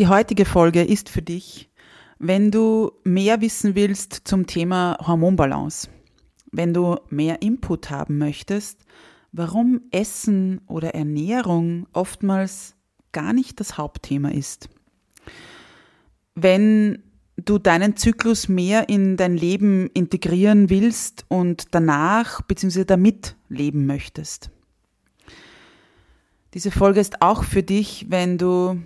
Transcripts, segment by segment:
Die heutige Folge ist für dich, wenn du mehr wissen willst zum Thema Hormonbalance, wenn du mehr Input haben möchtest, warum Essen oder Ernährung oftmals gar nicht das Hauptthema ist. Wenn du deinen Zyklus mehr in dein Leben integrieren willst und danach bzw. damit leben möchtest. Diese Folge ist auch für dich, wenn du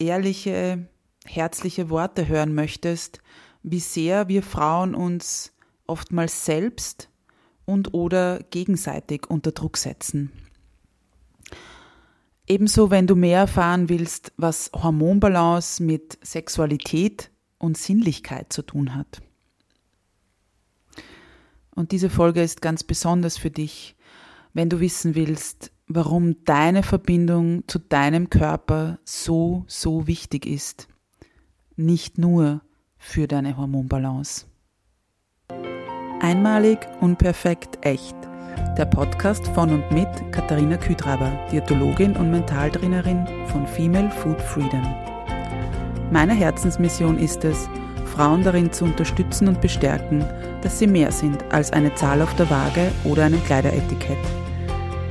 ehrliche, herzliche Worte hören möchtest, wie sehr wir Frauen uns oftmals selbst und oder gegenseitig unter Druck setzen. Ebenso, wenn du mehr erfahren willst, was Hormonbalance mit Sexualität und Sinnlichkeit zu tun hat. Und diese Folge ist ganz besonders für dich, wenn du wissen willst, warum deine Verbindung zu deinem Körper so, so wichtig ist. Nicht nur für deine Hormonbalance. Einmalig, unperfekt, echt. Der Podcast von und mit Katharina Küdraber, Diätologin und Mentaltrainerin von Female Food Freedom. Meine Herzensmission ist es, Frauen darin zu unterstützen und bestärken, dass sie mehr sind als eine Zahl auf der Waage oder einem Kleideretikett.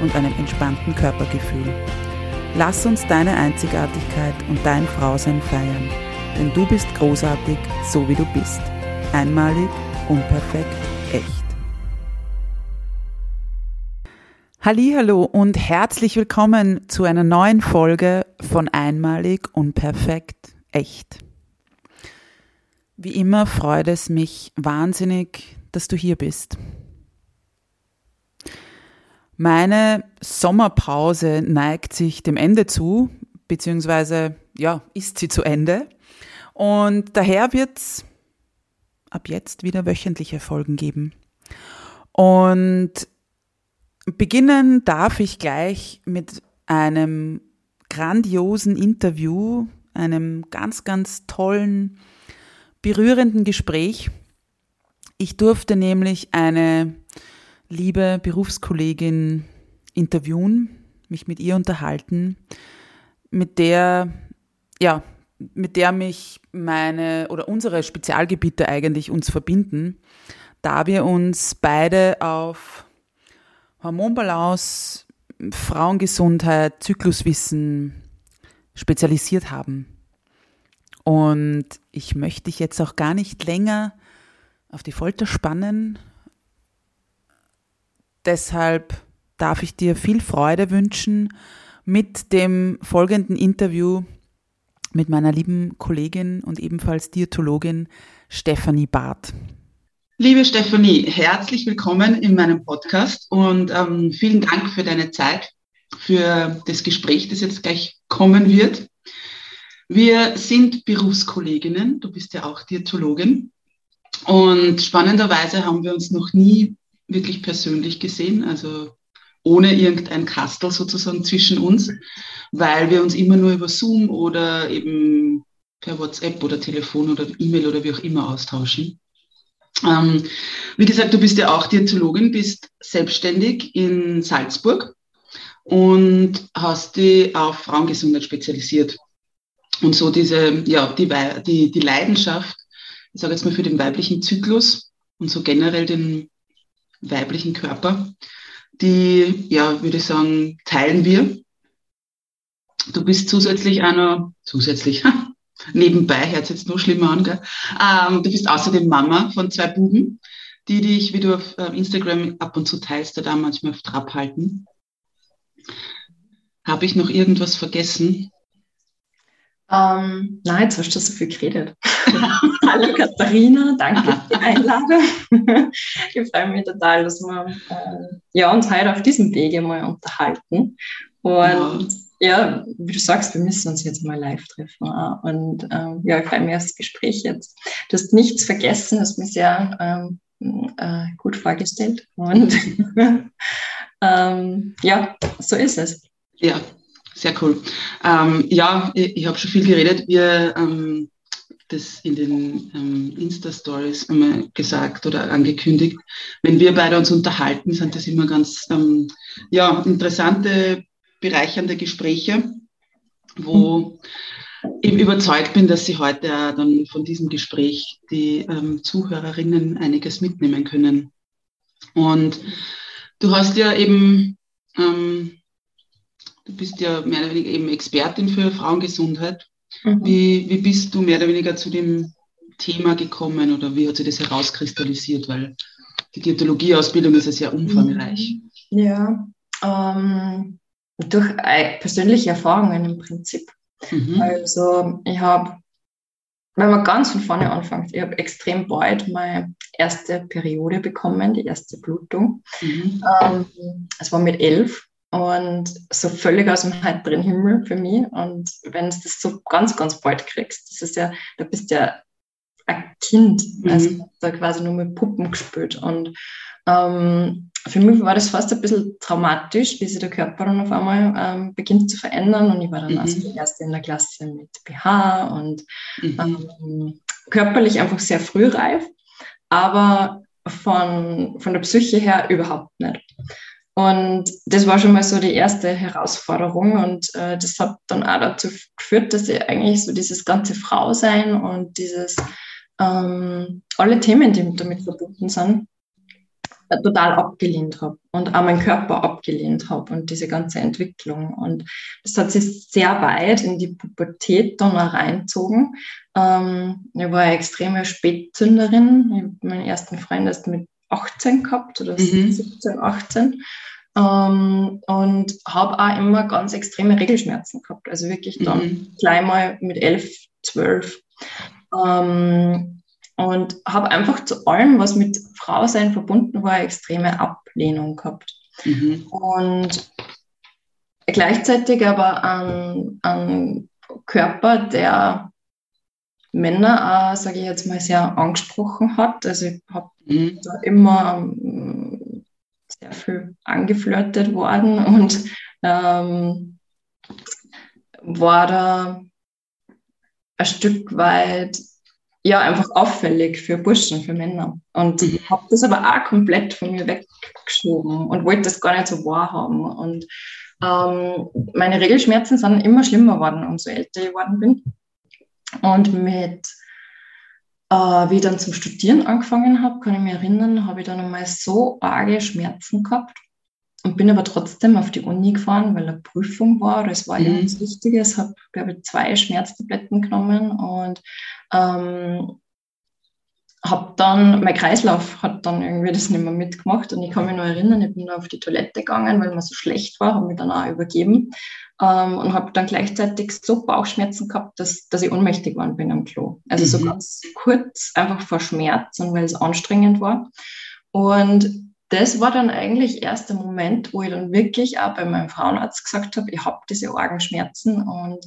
und einem entspannten Körpergefühl. Lass uns deine Einzigartigkeit und dein Frausein feiern, denn du bist großartig, so wie du bist. Einmalig, unperfekt, echt. Hallo und herzlich willkommen zu einer neuen Folge von Einmalig, unperfekt, echt. Wie immer freut es mich wahnsinnig, dass du hier bist. Meine Sommerpause neigt sich dem Ende zu, beziehungsweise ja, ist sie zu Ende. Und daher wird es ab jetzt wieder wöchentliche Folgen geben. Und beginnen darf ich gleich mit einem grandiosen Interview, einem ganz, ganz tollen, berührenden Gespräch. Ich durfte nämlich eine liebe Berufskollegin interviewen, mich mit ihr unterhalten, mit der, ja, mit der mich meine oder unsere Spezialgebiete eigentlich uns verbinden, da wir uns beide auf Hormonbalance, Frauengesundheit, Zykluswissen spezialisiert haben. Und ich möchte dich jetzt auch gar nicht länger auf die Folter spannen Deshalb darf ich dir viel Freude wünschen mit dem folgenden Interview mit meiner lieben Kollegin und ebenfalls Diätologin Stefanie Barth. Liebe Stefanie, herzlich willkommen in meinem Podcast und ähm, vielen Dank für deine Zeit, für das Gespräch, das jetzt gleich kommen wird. Wir sind Berufskolleginnen, du bist ja auch Diätologin und spannenderweise haben wir uns noch nie wirklich persönlich gesehen, also ohne irgendein Kastel sozusagen zwischen uns, weil wir uns immer nur über Zoom oder eben per WhatsApp oder Telefon oder E-Mail oder wie auch immer austauschen. Ähm, wie gesagt, du bist ja auch Diätologin, bist selbstständig in Salzburg und hast dich auf Frauengesundheit spezialisiert. Und so diese, ja, die, die, die Leidenschaft, ich sage jetzt mal für den weiblichen Zyklus und so generell den weiblichen Körper, die, ja, würde ich sagen, teilen wir. Du bist zusätzlich einer, zusätzlich, nebenbei, hört jetzt nur schlimmer an, gell? Ähm, du bist außerdem Mama von zwei Buben, die dich, wie du auf äh, Instagram ab und zu teilst, da manchmal auf Trab halten. Habe ich noch irgendwas vergessen? Ähm, nein, jetzt hast du so viel geredet. Hallo Katharina, danke für die Einladung. ich freue mich total, dass wir äh, ja, uns heute auf diesem Wege mal unterhalten. Und ja, wie du sagst, wir müssen uns jetzt mal live treffen. Und ähm, ja, ich freue mich auf das Gespräch jetzt. Du hast nichts vergessen, hast mich sehr ähm, äh, gut vorgestellt. Und ähm, ja, so ist es. Ja, sehr cool. Ähm, ja, ich, ich habe schon viel geredet. Wir ähm, das in den ähm, Insta-Stories einmal gesagt oder angekündigt. Wenn wir beide uns unterhalten, sind das immer ganz ähm, ja, interessante, bereichernde Gespräche, wo ich überzeugt bin, dass Sie heute dann von diesem Gespräch die ähm, Zuhörerinnen einiges mitnehmen können. Und du hast ja eben, ähm, du bist ja mehr oder weniger eben Expertin für Frauengesundheit Mhm. Wie, wie bist du mehr oder weniger zu dem Thema gekommen oder wie hat sich das herauskristallisiert? Weil die Diätologieausbildung ist ja sehr umfangreich. Ja, ähm, durch persönliche Erfahrungen im Prinzip. Mhm. Also ich habe, wenn man ganz von vorne anfängt, ich habe extrem bald meine erste Periode bekommen, die erste Blutung. Mhm. Ähm, es war mit elf und so völlig aus dem heiteren Himmel für mich. Und wenn du das so ganz, ganz bald kriegst, das ist ja, da bist du ja ein Kind, mhm. also da quasi nur mit Puppen gespielt. Und ähm, für mich war das fast ein bisschen traumatisch, wie sich der Körper dann auf einmal ähm, beginnt zu verändern. Und ich war dann mhm. also die erste in der Klasse mit BH und mhm. ähm, körperlich einfach sehr früh reif, aber von, von der Psyche her überhaupt nicht. Und das war schon mal so die erste Herausforderung und äh, das hat dann auch dazu geführt, dass ich eigentlich so dieses ganze Frausein und dieses ähm, alle Themen, die damit verbunden sind, äh, total abgelehnt habe und auch meinen Körper abgelehnt habe und diese ganze Entwicklung. Und das hat sich sehr weit in die Pubertät dann auch reinzogen. Ähm, ich war eine extreme Spätzünderin. Ich habe meinen ersten Freund erst mit 18 gehabt oder mhm. 17, 18. Ähm, und habe auch immer ganz extreme Regelschmerzen gehabt. Also wirklich dann mhm. gleich mal mit 11, 12. Ähm, und habe einfach zu allem, was mit Frausein verbunden war, extreme Ablehnung gehabt. Mhm. Und gleichzeitig aber ein Körper, der Männer, sage ich jetzt mal, sehr angesprochen hat. Also ich habe mhm. da immer ähm, sehr viel angeflirtet worden und ähm, war da ein Stück weit ja einfach auffällig für Burschen, für Männer. Und mhm. habe das aber auch komplett von mir weggeschoben und wollte das gar nicht so wahrhaben. Und ähm, meine Regelschmerzen sind immer schlimmer geworden, umso älter ich geworden bin. Und mit, wie ich dann zum Studieren angefangen habe, kann ich mich erinnern, habe ich dann einmal so arge Schmerzen gehabt und bin aber trotzdem auf die Uni gefahren, weil eine Prüfung war. Das war mhm. nichts Wichtiges. Habe, glaube ich, zwei Schmerztabletten genommen und ähm, habe dann, mein Kreislauf hat dann irgendwie das nicht mehr mitgemacht und ich kann mich noch erinnern, ich bin auf die Toilette gegangen, weil mir so schlecht war, habe mich dann auch übergeben ähm, und habe dann gleichzeitig so Bauchschmerzen gehabt, dass, dass ich ohnmächtig geworden bin am Klo. Also mhm. so ganz kurz, einfach vor Schmerz und weil es anstrengend war. Und das war dann eigentlich erst der Moment, wo ich dann wirklich auch bei meinem Frauenarzt gesagt habe, ich habe diese Orgenschmerzen und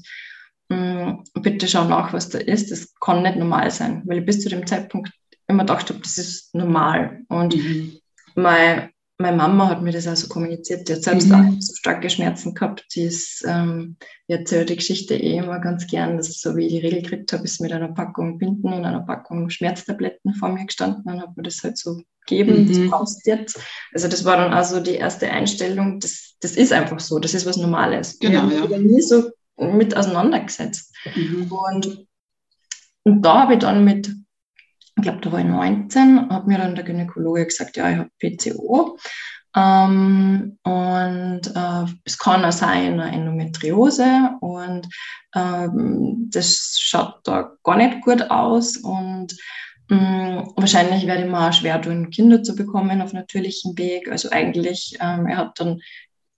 mh, mm, bitte schau nach, was da ist. Das kann nicht normal sein, weil ich bis zu dem Zeitpunkt immer gedacht habe, das ist normal. Und mhm. meine, meine Mama hat mir das auch so kommuniziert. Die hat selbst mhm. auch so starke Schmerzen gehabt. Die ist, ähm, die erzählt die Geschichte eh immer ganz gern, dass so wie ich die Regel gekriegt habe, ist mit einer Packung Binden und einer Packung Schmerztabletten vor mir gestanden und hat mir das halt so gegeben, mhm. das brauchst du jetzt. Also das war dann also die erste Einstellung, das, das ist einfach so, das ist was Normales. Genau, ich habe ja. nie so mit auseinandergesetzt. Mhm. Und, und da habe ich dann mit ich glaube, da war ich 19, hat mir dann der Gynäkologe gesagt, ja, ich habe PCO. Ähm, und äh, es kann auch sein eine Endometriose und ähm, das schaut da gar nicht gut aus und mh, mm, wahrscheinlich werde ich mir auch schwer tun, Kinder zu bekommen auf natürlichem Weg. Also eigentlich, ähm, er hat dann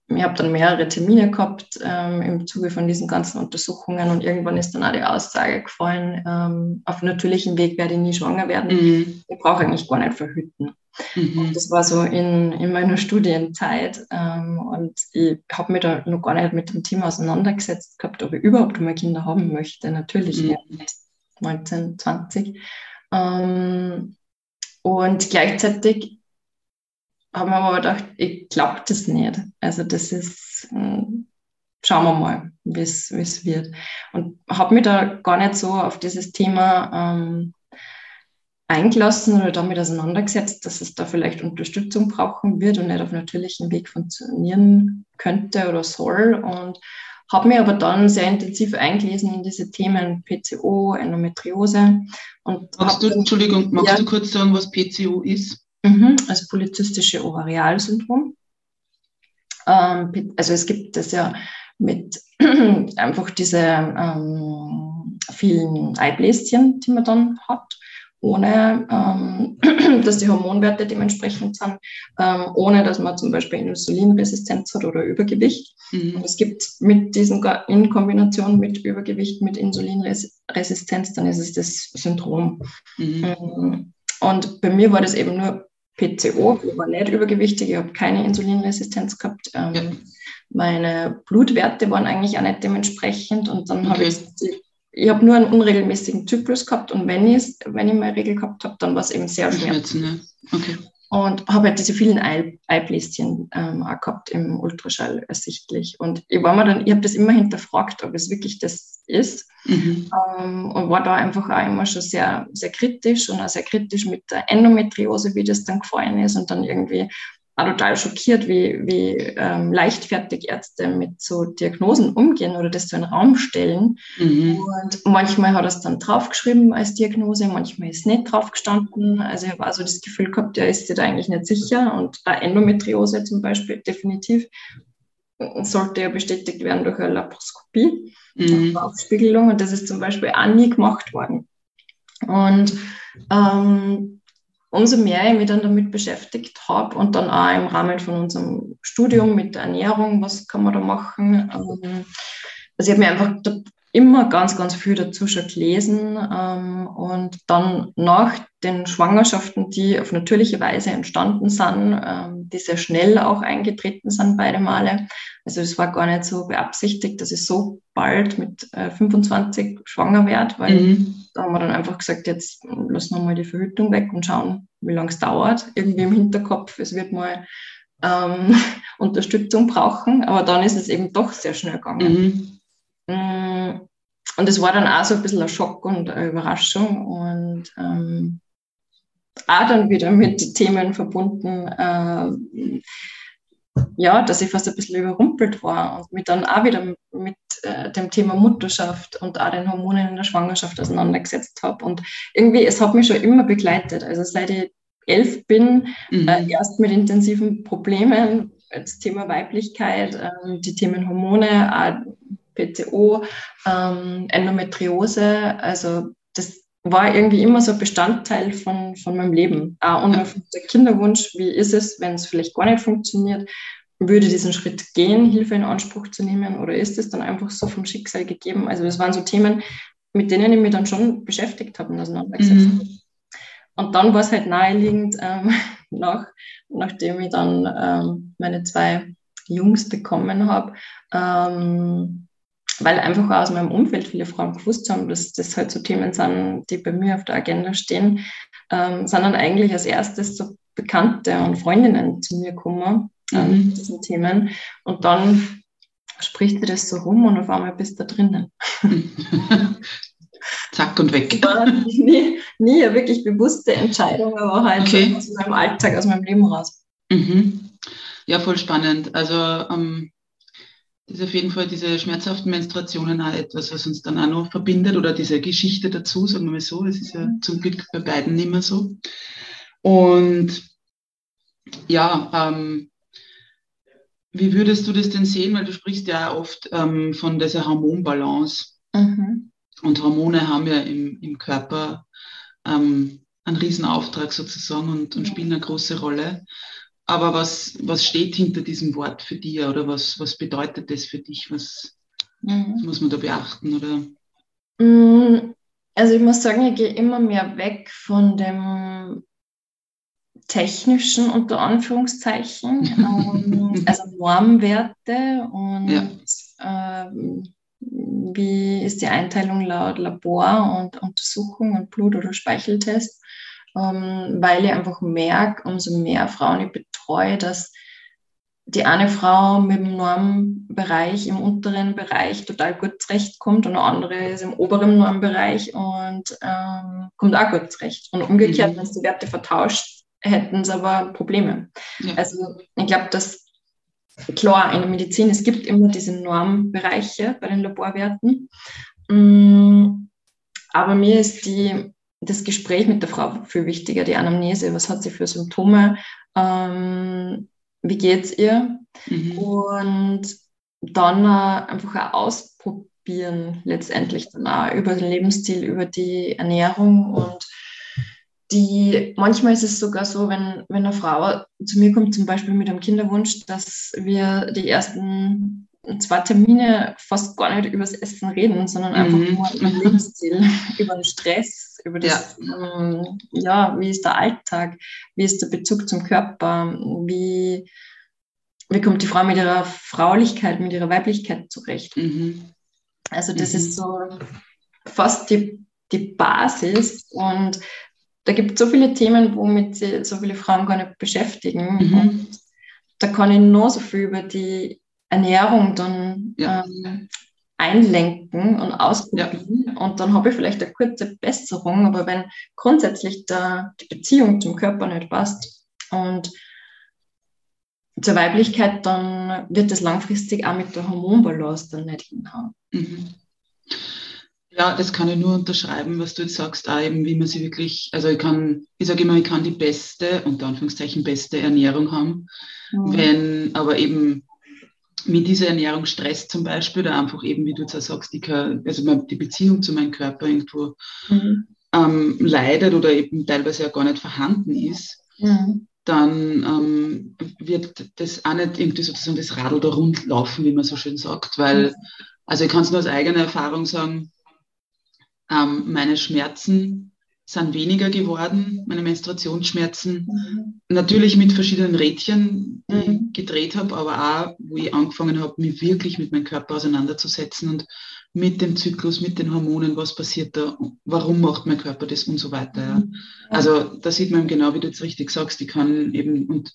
ich habe dann mehrere Termine gehabt ähm, im Zuge von diesen ganzen Untersuchungen und irgendwann ist dann auch die Aussage gefallen, ähm, auf natürlichem Weg werde ich nie schwanger werden. Mhm. Ich brauche eigentlich gar nicht verhüten. Mhm. Das war so in, in meiner Studienzeit ähm, und ich habe mich da noch gar nicht mit dem Thema auseinandergesetzt gehabt, ob ich überhaupt mal Kinder haben möchte. Natürlich mhm. 19, 20. Ähm, und gleichzeitig haben wir aber gedacht, ich glaube das nicht. Also das ist, hm, schauen wir mal, wie es wird. Und habe mich da gar nicht so auf dieses Thema ähm, eingelassen oder damit auseinandergesetzt, dass es da vielleicht Unterstützung brauchen wird und nicht auf natürlichem Weg funktionieren könnte oder soll. Und habe mich aber dann sehr intensiv eingelesen in diese Themen PCO, Endometriose. Und magst du, Entschuldigung, magst ja, du kurz sagen, was PCO ist? Mhm, also polyzystische Ovarialsyndrom. Ähm, also es gibt das ja mit einfach diese ähm, vielen Eibläschen, die man dann hat, ohne ähm, dass die Hormonwerte dementsprechend sind, ähm, ohne dass man zum Beispiel Insulinresistenz hat oder Übergewicht. Mhm. Und es gibt mit diesen in Kombination mit Übergewicht, mit Insulinresistenz, dann ist es das Syndrom. Mhm. Ähm, und bei mir war das eben nur PCO, ich war nicht übergewichtig, ich habe keine Insulinresistenz gehabt. Ähm, ja. Meine Blutwerte waren eigentlich auch nicht dementsprechend und dann okay. habe ich, ich habe nur einen unregelmäßigen Zyklus gehabt und wenn ich, wenn ich meine Regel gehabt habe, dann war es eben sehr schmerzend. Ne? Okay. Und habe halt diese vielen Ei, Eibläschen ähm, auch gehabt im Ultraschall ersichtlich. Und ich war mir dann, ich habe das immer hinterfragt, ob es wirklich das ist. Mhm. Ähm, und war da einfach auch immer schon sehr, sehr kritisch und auch sehr kritisch mit der Endometriose, wie das dann gefallen ist. Und dann irgendwie auch total schockiert, wie, wie ähm, leichtfertig Ärzte mit so Diagnosen umgehen oder das so in den Raum stellen. Mhm. Und manchmal hat er es dann draufgeschrieben als Diagnose, manchmal ist es nicht draufgestanden. Also ich habe also das Gefühl gehabt, der ist sich da eigentlich nicht sicher. Und bei Endometriose zum Beispiel definitiv sollte ja bestätigt werden durch eine Laparoskopie, mhm. Aufspiegelung. Und das ist zum Beispiel auch nie gemacht worden. Und ähm, umso mehr ich mich dann damit beschäftigt habe und dann auch im Rahmen von unserem Studium mit der Ernährung, was kann man da machen. Ähm, also ich habe mir einfach immer ganz, ganz viel dazu schon gelesen ähm, und dann nach den Schwangerschaften, die auf natürliche Weise entstanden sind, ähm, die sehr schnell auch eingetreten sind, beide Male. Also es war gar nicht so beabsichtigt, dass ich so bald mit äh, 25 schwanger werde, weil mhm. da haben wir dann einfach gesagt, jetzt lassen wir mal die Verhütung weg und schauen, wie lange es dauert. Irgendwie im Hinterkopf, es wird mal ähm, Unterstützung brauchen, aber dann ist es eben doch sehr schnell gegangen. Mhm. Mm, und es war dann auch so ein bisschen ein Schock und eine Überraschung und ähm, auch dann wieder mit Themen verbunden, äh, ja, dass ich fast ein bisschen überrumpelt war und mich dann auch wieder mit äh, dem Thema Mutterschaft und auch den Hormonen in der Schwangerschaft auseinandergesetzt habe. Und irgendwie, es hat mich schon immer begleitet. Also seit ich elf bin, mhm. äh, erst mit intensiven Problemen, das Thema Weiblichkeit, äh, die Themen Hormone, auch PCO, ähm, Endometriose. Also das war irgendwie immer so Bestandteil von, von meinem Leben. Auch unerfüllter der Kinderwunsch, wie ist es, wenn es vielleicht gar nicht funktioniert? Würde diesen Schritt gehen, Hilfe in Anspruch zu nehmen, oder ist es dann einfach so vom Schicksal gegeben? Also das waren so Themen, mit denen ich mich dann schon beschäftigt habe und auseinandergesetzt mhm. Und dann war es halt naheliegend, ähm, nach, nachdem ich dann ähm, meine zwei Jungs bekommen habe, ähm, weil einfach aus meinem Umfeld viele Frauen gewusst haben, dass das halt so Themen sind, die bei mir auf der Agenda stehen, ähm, sind dann eigentlich als erstes so Bekannte und Freundinnen zu mir gekommen an mhm. diesen Themen. Und dann spricht sie das so rum und auf einmal bist du da drinnen. Zack und weg. nie, nie eine wirklich bewusste Entscheidung, aber halt okay. aus meinem Alltag, aus meinem Leben raus. Mhm. Ja, voll spannend. Also ähm, ist auf jeden Fall diese schmerzhaften Menstruationen auch etwas, was uns dann auch noch verbindet oder diese Geschichte dazu, sagen wir mal so. Es ist ja zum Glück bei beiden nicht mehr so. Und ja, ähm, wie würdest du das denn sehen? Weil du sprichst ja oft ähm, von dieser Hormonbalance. Mhm. Und Hormone haben ja im, im Körper ähm, einen Riesenauftrag sozusagen und, und spielen eine große Rolle. Aber was, was steht hinter diesem Wort für dich oder was, was bedeutet das für dich? Was, mhm. was muss man da beachten? Oder? Mm, also ich muss sagen, ich gehe immer mehr weg von dem technischen unter Anführungszeichen, ähm, also Normwerte und ja. ähm, wie ist die Einteilung laut Labor und Untersuchung und Blut- oder Speicheltest, ähm, weil ich einfach merke, umso mehr Frauen ich betreue, dass die eine Frau mit dem Normbereich im unteren Bereich total gut zurechtkommt und eine andere ist im oberen Normbereich und ähm, kommt auch gut zurecht. Und umgekehrt, mhm. wenn es die Werte vertauscht, hätten sie aber Probleme. Ja. Also ich glaube, dass klar in der Medizin, es gibt immer diese Normbereiche bei den Laborwerten. Mm, aber mir ist die, das Gespräch mit der Frau viel wichtiger, die Anamnese. Was hat sie für Symptome? Ähm, wie geht es ihr? Mhm. Und dann äh, einfach auch ausprobieren, letztendlich dann auch über den Lebensstil, über die Ernährung und die, manchmal ist es sogar so, wenn, wenn eine Frau zu mir kommt, zum Beispiel mit einem Kinderwunsch, dass wir die ersten zwei Termine fast gar nicht über das Essen reden, sondern einfach mhm. nur über den Lebensstil, über den Stress, über das, ja. Ähm, ja, wie ist der Alltag, wie ist der Bezug zum Körper, wie, wie kommt die Frau mit ihrer Fraulichkeit, mit ihrer Weiblichkeit zurecht. Mhm. Also das mhm. ist so fast die, die Basis und da gibt es so viele Themen, womit sich so viele Frauen gar nicht beschäftigen. Mhm. Und da kann ich noch so viel über die Ernährung dann ja. ähm, einlenken und ausprobieren. Ja. Und dann habe ich vielleicht eine kurze Besserung. Aber wenn grundsätzlich der, die Beziehung zum Körper nicht passt und zur Weiblichkeit, dann wird das langfristig auch mit der Hormonbalance dann nicht hinhauen. Mhm. Ja, das kann ich nur unterschreiben, was du jetzt sagst, auch eben, wie man sie wirklich, also ich kann, ich sage immer, ich kann die beste, unter Anführungszeichen, beste Ernährung haben, mhm. wenn aber eben mit dieser Ernährung Stress zum Beispiel, oder einfach eben, wie du jetzt auch sagst, die, also die Beziehung zu meinem Körper irgendwo mhm. ähm, leidet oder eben teilweise ja gar nicht vorhanden ist, mhm. dann ähm, wird das auch nicht irgendwie sozusagen das Radl da rund laufen, wie man so schön sagt, weil, mhm. also ich kann es nur aus eigener Erfahrung sagen, ähm, meine Schmerzen sind weniger geworden, meine Menstruationsschmerzen. Mhm. Natürlich mit verschiedenen Rädchen, die mhm. ich gedreht habe, aber auch, wo ich angefangen habe, mich wirklich mit meinem Körper auseinanderzusetzen und mit dem Zyklus, mit den Hormonen, was passiert da, warum macht mein Körper das und so weiter. Ja. Mhm. Also da sieht man genau, wie du jetzt richtig sagst, die kann eben, und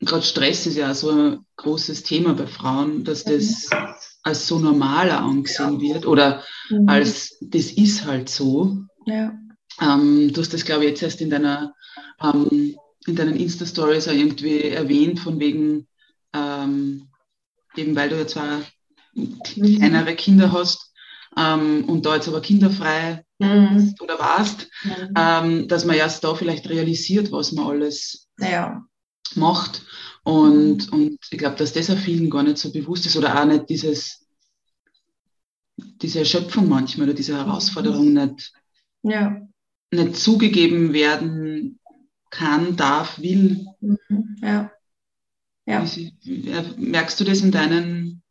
gerade Stress ist ja so ein großes Thema bei Frauen, dass das mhm als so normaler angesehen wird oder mhm. als das ist halt so. Ja. Ähm, du hast das, glaube ich, jetzt erst in deiner ähm, in deinen Insta-Stories auch irgendwie erwähnt, von wegen, ähm, eben weil du ja zwar kleinere Kinder hast ähm, und da jetzt aber kinderfrei mhm. oder warst, mhm. Ähm, dass man erst da vielleicht realisiert, was man alles ja. macht. Und, und ich glaube, dass das auch vielen gar nicht so bewusst ist oder auch nicht dieses, diese Erschöpfung manchmal oder diese Herausforderung nicht, ja. Nicht zugegeben werden kann, darf, will. Mhm. Ja. ja. Merkst du das in deinen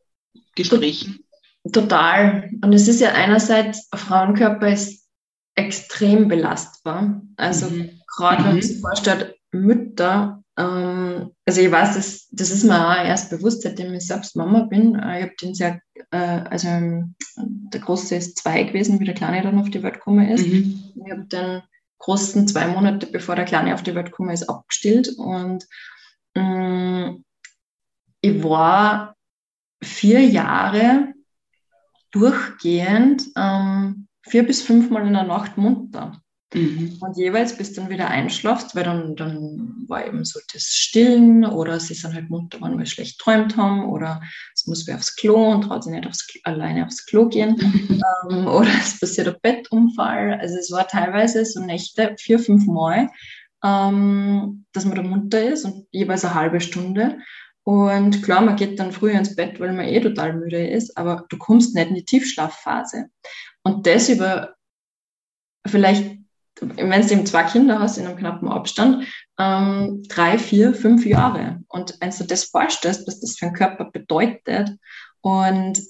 Gesprächen? Total. Und es ist ja einerseits, ein Frauenkörper ist extrem belastbar. Also mhm. gerade wenn man mhm. sich vorstellt, Mütter also ich weiß, das, das ist mir auch erst bewusst, seitdem ich selbst Mama bin. Äh, ich habe den sehr, äh, also ähm, der Große ist zwei gewesen, wie der Kleine dann auf die Welt gekommen ist. Mhm. Ich habe den Großen zwei Monate, bevor der Kleine auf die Welt gekommen ist, abgestillt. Und ähm, ich war vier Jahre durchgehend ähm, vier bis fünfmal in der Nacht munter. Mhm. Und jeweils, bis dann wieder einschlafst, weil dann, dann war eben so das Stillen oder sie sind halt munter, weil wir schlecht träumt haben oder es muss wer aufs Klo und traut sich nicht aufs, alleine aufs Klo gehen ähm, oder es passiert ein Bettunfall. Also es war teilweise so Nächte, vier, fünf Mal, ähm, dass man da munter ist und jeweils eine halbe Stunde. Und klar, man geht dann früher ins Bett, weil man eh total müde ist, aber du kommst nicht in die Tiefschlafphase. Und das über vielleicht wenn du eben zwei Kinder hast in einem knappen Abstand, ähm, drei, vier, fünf Jahre. Und wenn du das vorstellst, was das für einen Körper bedeutet und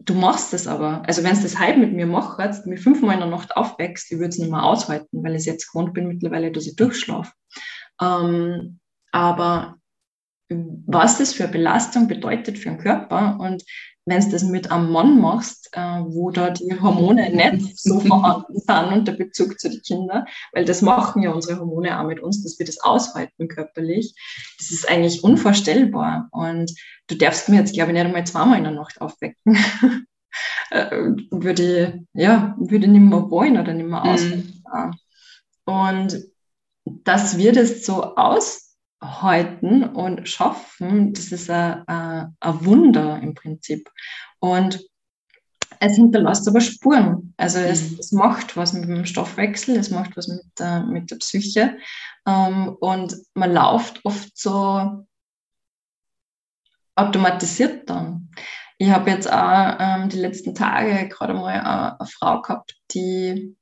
du machst es aber, also wenn du das halb mit mir machst, mir fünfmal in der Nacht aufwächst, ich würde es nicht mehr aushalten, weil ich jetzt gewohnt bin mittlerweile, dass ich durchschlafe. Ähm, aber was das für eine Belastung bedeutet für den Körper und wenn du das mit einem Mann machst, äh, wo da die Hormone nicht so vorhanden sind und der Bezug zu den Kindern, weil das machen ja unsere Hormone auch mit uns, dass wir das aushalten körperlich, das ist eigentlich unvorstellbar. Und du darfst mir jetzt, glaube ich, nicht einmal zweimal in der Nacht aufwecken. Äh, würde, ja, würde nicht mehr wollen oder nicht mehr aushalten. Mhm. Und dass wir das so aus halten und schaffen, das ist ein, ein, ein Wunder im Prinzip. Und es hinterlässt aber Spuren. Also es, mhm. es, macht was mit dem Stoffwechsel, es macht was mit der, mit der Psyche. Ähm, und man läuft oft so automatisiert dann. Ich habe jetzt auch ähm, die letzten Tage gerade mal eine, eine Frau gehabt, die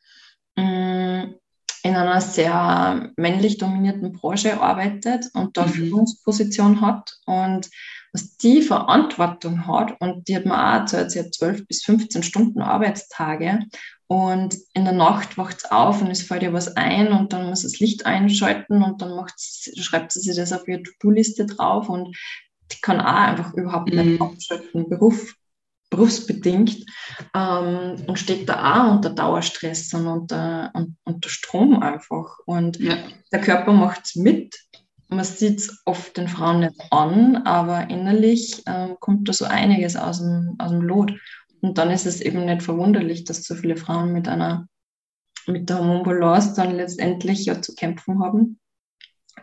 mh, mm, in einer sehr männlich dominierten Branche arbeitet und da mhm. Führungsposition hat und was die Verantwortung hat und die hat man auch erzählt, sie hat 12 bis 15 Stunden Arbeitstage und in der Nacht wacht es auf und es fällt ihr was ein und dann muss das Licht einschalten und dann schreibt sie sich das auf ihre To-Do-Liste drauf und die kann auch einfach überhaupt nicht mhm. abschalten. Beruf berufsbedingt ähm, und steht da auch unter Dauerstress und unter, und, unter Strom einfach. Und ja. der Körper macht es mit. Man sieht es oft den Frauen nicht an, aber innerlich ähm, kommt da so einiges aus dem, aus dem Lot. Und dann ist es eben nicht verwunderlich, dass so viele Frauen mit einer mit der Hormonbalance dann letztendlich ja zu kämpfen haben.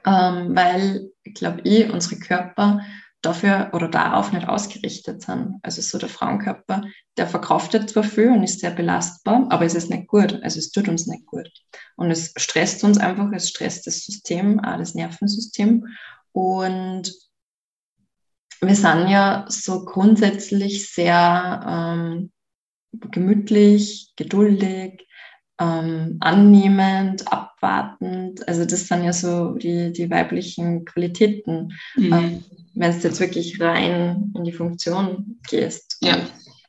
Ähm, weil, glaube ich, unsere Körper dafür oder darauf nicht ausgerichtet sind. Also so der Frauenkörper, der verkraftet zwar viel und ist sehr belastbar, aber es ist nicht gut. Also es tut uns nicht gut. Und es stresst uns einfach, es stresst das System, auch das Nervensystem. Und wir sind ja so grundsätzlich sehr ähm, gemütlich, geduldig, ähm, annehmend, abwartend. Also das sind ja so die, die weiblichen Qualitäten. Mhm. Ähm, wenn du jetzt wirklich rein in die Funktion gehst. Ja.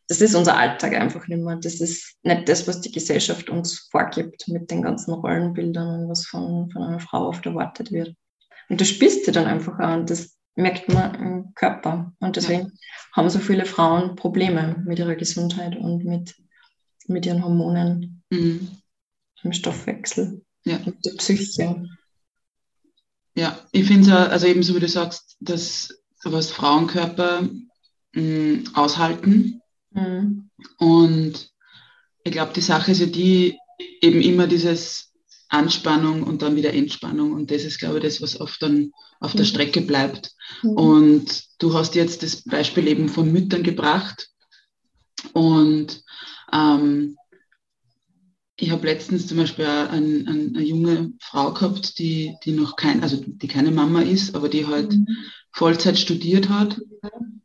Das ist unser Alltag einfach nicht mehr. Das ist nicht das, was die Gesellschaft uns vorgibt mit den ganzen Rollenbildern und was von, von einer Frau oft erwartet wird. Und das spürst du dann einfach auch und das merkt man im Körper. Und deswegen ja. haben so viele Frauen Probleme mit ihrer Gesundheit und mit, mit ihren Hormonen, mhm. im Stoffwechsel, ja. mit der Psyche. Ja, ich finde es also eben so wie du sagst, dass was Frauenkörper mh, mm, aushalten. Mhm. Und ich glaube, die Sache ist ja die, eben immer dieses Anspannung und dann wieder Entspannung. Und das ist, glaube ich, das, was oft dann auf der mhm. Strecke bleibt. Mhm. Und du hast jetzt das Beispiel eben von Müttern gebracht. Und ähm, ich habe letztens zum Beispiel ein, ein, eine junge Frau gehabt, die, die noch kein, also die keine Mama ist, aber die halt mhm. Vollzeit studiert hat.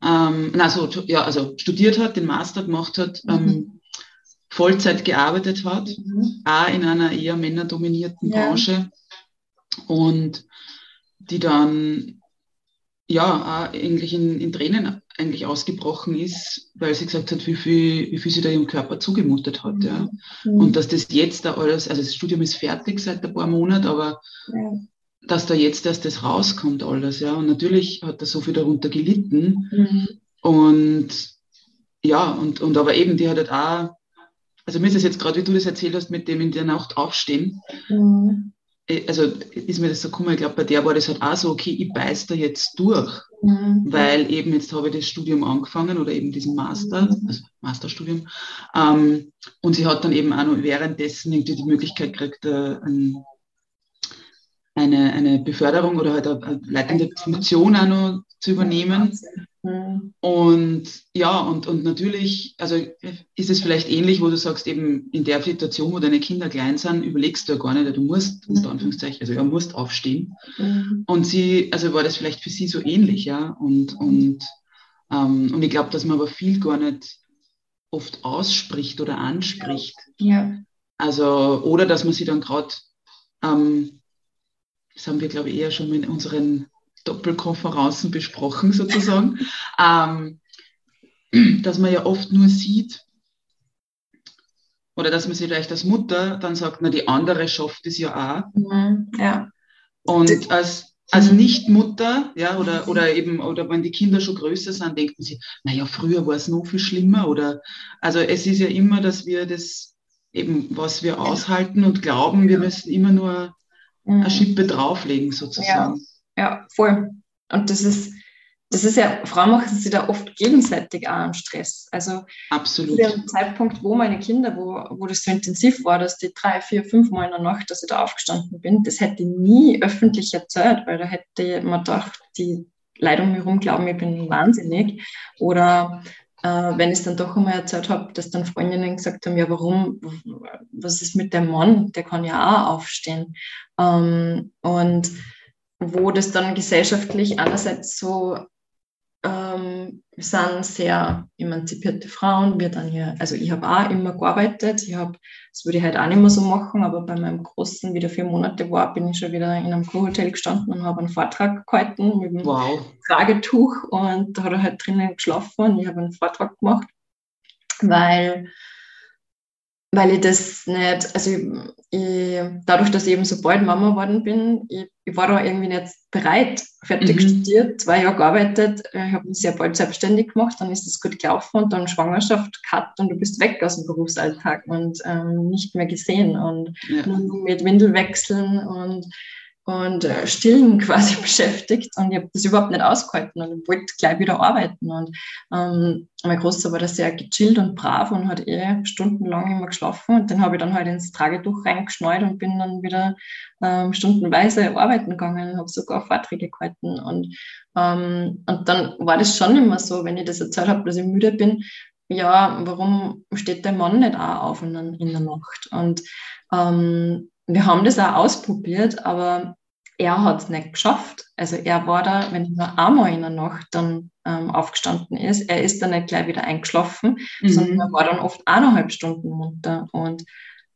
Ähm, also, ja, also studiert hat, den Master gemacht hat, mhm. ähm, Vollzeit gearbeitet hat, mhm. auch in einer eher männerdominierten ja. Branche und die dann ja auch eigentlich in, in Tränen eigentlich ausgebrochen ist, weil sie gesagt hat, wie viel, wie viel sie da ihrem Körper zugemutet hat. Ja. Mhm. Und dass das jetzt da alles, also das Studium ist fertig seit ein paar Monaten, aber ja. dass da jetzt erst das rauskommt alles, ja. Und natürlich hat er so viel darunter gelitten. Mhm. Und ja, und, und aber eben, die hat halt auch, also mir ist es jetzt gerade, wie du das erzählt hast, mit dem in der Nacht aufstehen. Mhm. Äh, also ist mir das so gekommen, ich glaube, bei der war das halt auch so, okay, ich beiß da jetzt durch, mhm. weil eben jetzt habe ich das Studium angefangen oder eben diesen Master, mhm. also Masterstudium. Ähm, und sie hat dann eben auch noch währenddessen irgendwie die Möglichkeit gekriegt, äh, ein, eine, eine Beförderung oder halt eine, eine leitende Funktion auch noch zu übernehmen. Mhm. Und ja, und, und natürlich, also ist es vielleicht ähnlich, wo du sagst, eben in der Situation, wo deine Kinder klein sind, überlegst du ja gar nicht, du musst, mhm. Anführungszeichen, also er musst aufstehen. Mhm. Und sie, also war das vielleicht für sie so ähnlich, ja. Und, und, ähm, und ich glaube, dass man aber viel gar nicht oft ausspricht oder anspricht. Ja. Also, oder dass man sie dann gerade ähm, das haben wir, glaube ich, eher schon in unseren Doppelkonferenzen besprochen, sozusagen, ähm, dass man ja oft nur sieht, oder dass man sich vielleicht als Mutter dann sagt, na, die andere schafft es ja auch. Mhm, ja. Und als, als Nichtmutter, ja, oder, oder eben, oder wenn die Kinder schon größer sind, denken sie, naja, früher war es noch viel schlimmer, oder, also es ist ja immer, dass wir das eben, was wir aushalten und glauben, wir müssen immer nur mhm. eine Schippe drauflegen, sozusagen. Ja, ja, voll. Und das ist, das ist ja, Frauen machen sich da oft gegenseitig auch einen Stress. Also Absolut. zu dem Zeitpunkt, wo meine Kinder, wo, wo das so intensiv war, dass die drei, vier, fünf Mal in der Nacht, dass ich da aufgestanden bin, das hätte ich nie öffentlich erzählt, weil da hätte man gedacht, die Leute um mich herum glauben, ich bin wahnsinnig. Oder äh, wenn ich es dann doch einmal erzählt habe, dass dann Freundinnen gesagt haben, ja, warum, was ist mit dem Mann, der kann ja auch aufstehen. Ähm, und wo das dann gesellschaftlich einerseits so ähm, wir sind sehr emanzipierte Frauen. Wir dann hier, also ich habe auch immer gearbeitet. Ich habe, das würde ich halt auch nicht mehr so machen, aber bei meinem Großen, wie der vier Monate war, bin ich schon wieder in einem Kurhotel gestanden und habe einen Vortrag gehalten mit einem wow. Tragetuch und da hat er halt drinnen geschlafen und ich habe einen Vortrag gemacht, weil weil ich das nicht, also ich, ich, dadurch, dass ich eben so bald Mama geworden bin, ich, ich war da irgendwie nicht bereit, fertig mhm. studiert, zwei Jahre gearbeitet, ich habe mich sehr bald selbstständig gemacht, dann ist das gut gelaufen und dann Schwangerschaft, Cut und du bist weg aus dem Berufsalltag und ähm, nicht mehr gesehen und ja. nur mit Windel wechseln und und äh, Stillen quasi beschäftigt und ich habe das überhaupt nicht ausgehalten und wollte gleich wieder arbeiten. Und ähm, mein Großer war da sehr gechillt und brav und hat eh stundenlang immer geschlafen und den habe ich dann halt ins Tragetuch reingeschnallt und bin dann wieder ähm, stundenweise arbeiten gegangen, habe sogar Vorträge gehalten und, ähm, und dann war das schon immer so, wenn ich das erzählt habe, dass ich müde bin, ja, warum steht der Mann nicht auch auf in, in der Nacht? Und ähm, wir haben das auch ausprobiert, aber er hat es nicht geschafft. Also er war da, wenn er nur einmal in der Nacht dann ähm, aufgestanden ist, er ist dann nicht gleich wieder eingeschlafen, mhm. sondern er war dann oft eineinhalb Stunden munter und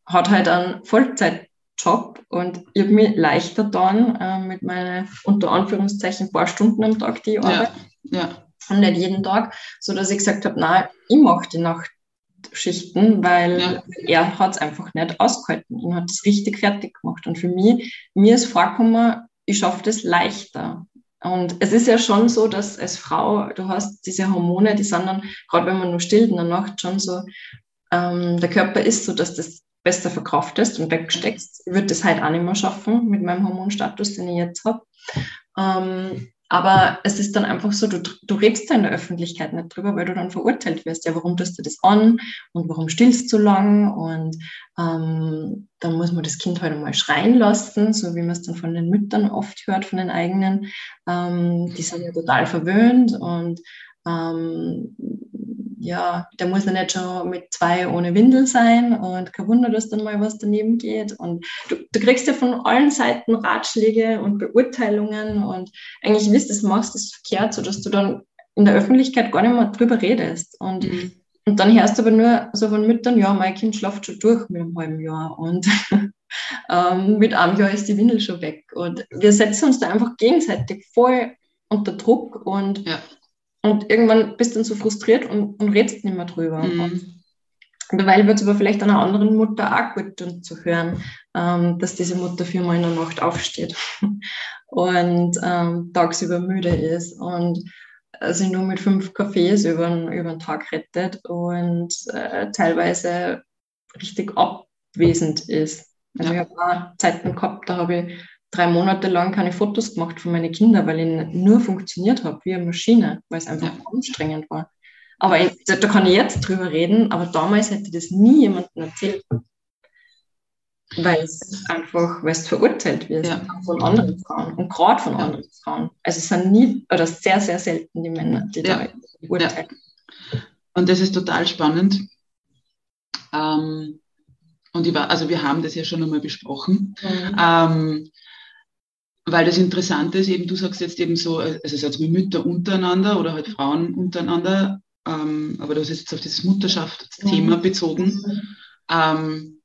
hat halt einen Vollzeitjob und ich habe mich leichter dann äh, mit meinen unter Anführungszeichen paar Stunden am Tag, die ich arbeite. Ja. ja. Und nicht jeden Tag, so dass ich gesagt habe, nein, ich mache die Nacht Schichten, weil ja. er hat es einfach nicht ausgehalten. und hat es richtig fertig gemacht. Und für mich, mir ist vorgekommen, ich schaffe das leichter. Und es ist ja schon so, dass als Frau, du hast diese Hormone, die sind dann, gerade wenn man nur stillt in der Nacht, schon so, ähm, der Körper ist so, dass das besser verkraftest und wegsteckst. Ich würde das halt auch nicht mehr schaffen mit meinem Hormonstatus, den ich jetzt habe. Ähm, aber es ist dann einfach so, du, du redest da in der Öffentlichkeit nicht drüber, weil du dann verurteilt wirst. Ja, warum tust du das an und warum stillst du lang? Und ähm, dann muss man das Kind halt einmal schreien lassen, so wie man es dann von den Müttern oft hört, von den eigenen. Ähm, die sind ja total verwöhnt und ähm, ja, der muss ja nicht schon mit zwei ohne Windel sein und kein Wunder, dass dann mal was daneben geht. Und du, du kriegst ja von allen Seiten Ratschläge und Beurteilungen und eigentlich wisst, das machst das verkehrt, sodass du dann in der Öffentlichkeit gar nicht mehr drüber redest. Und, mhm. und dann hörst du aber nur so von Müttern, ja, mein Kind schlaft schon durch mit einem halben Jahr und ähm, mit einem Jahr ist die Windel schon weg. Und wir setzen uns da einfach gegenseitig voll unter Druck und ja. Und irgendwann bist du dann so frustriert und, und redest nicht mehr drüber. Mhm. Und Mittlerweile wird es aber vielleicht einer anderen Mutter auch gut tun zu hören, ähm, dass diese Mutter viermal in der Nacht aufsteht und ähm, tagsüber müde ist und äh, sich nur mit fünf Kaffees über, über den Tag rettet und äh, teilweise richtig abwesend ist. Also ja. ich habe auch Zeiten gehabt, da habe ich drei Monate lang keine Fotos gemacht von meinen Kindern, weil ich nur funktioniert habe wie eine Maschine, weil es einfach ja. anstrengend war. Aber ich, da kann ich jetzt drüber reden, aber damals hätte das nie jemandem erzählt. Weil es einfach, weil es verurteilt wird ja. von anderen Frauen und gerade von ja. anderen Frauen. Also es sind nie oder sehr, sehr selten die Männer, die da urteilen. Und das ist total spannend. Ähm, und ich war, also wir haben das ja schon einmal besprochen. Mhm. Ähm, weil das Interessante ist, eben du sagst jetzt eben so, also jetzt wie Mütter untereinander oder halt Frauen untereinander, ähm, aber du hast jetzt auf dieses Mutterschaftsthema mhm. bezogen. Ähm,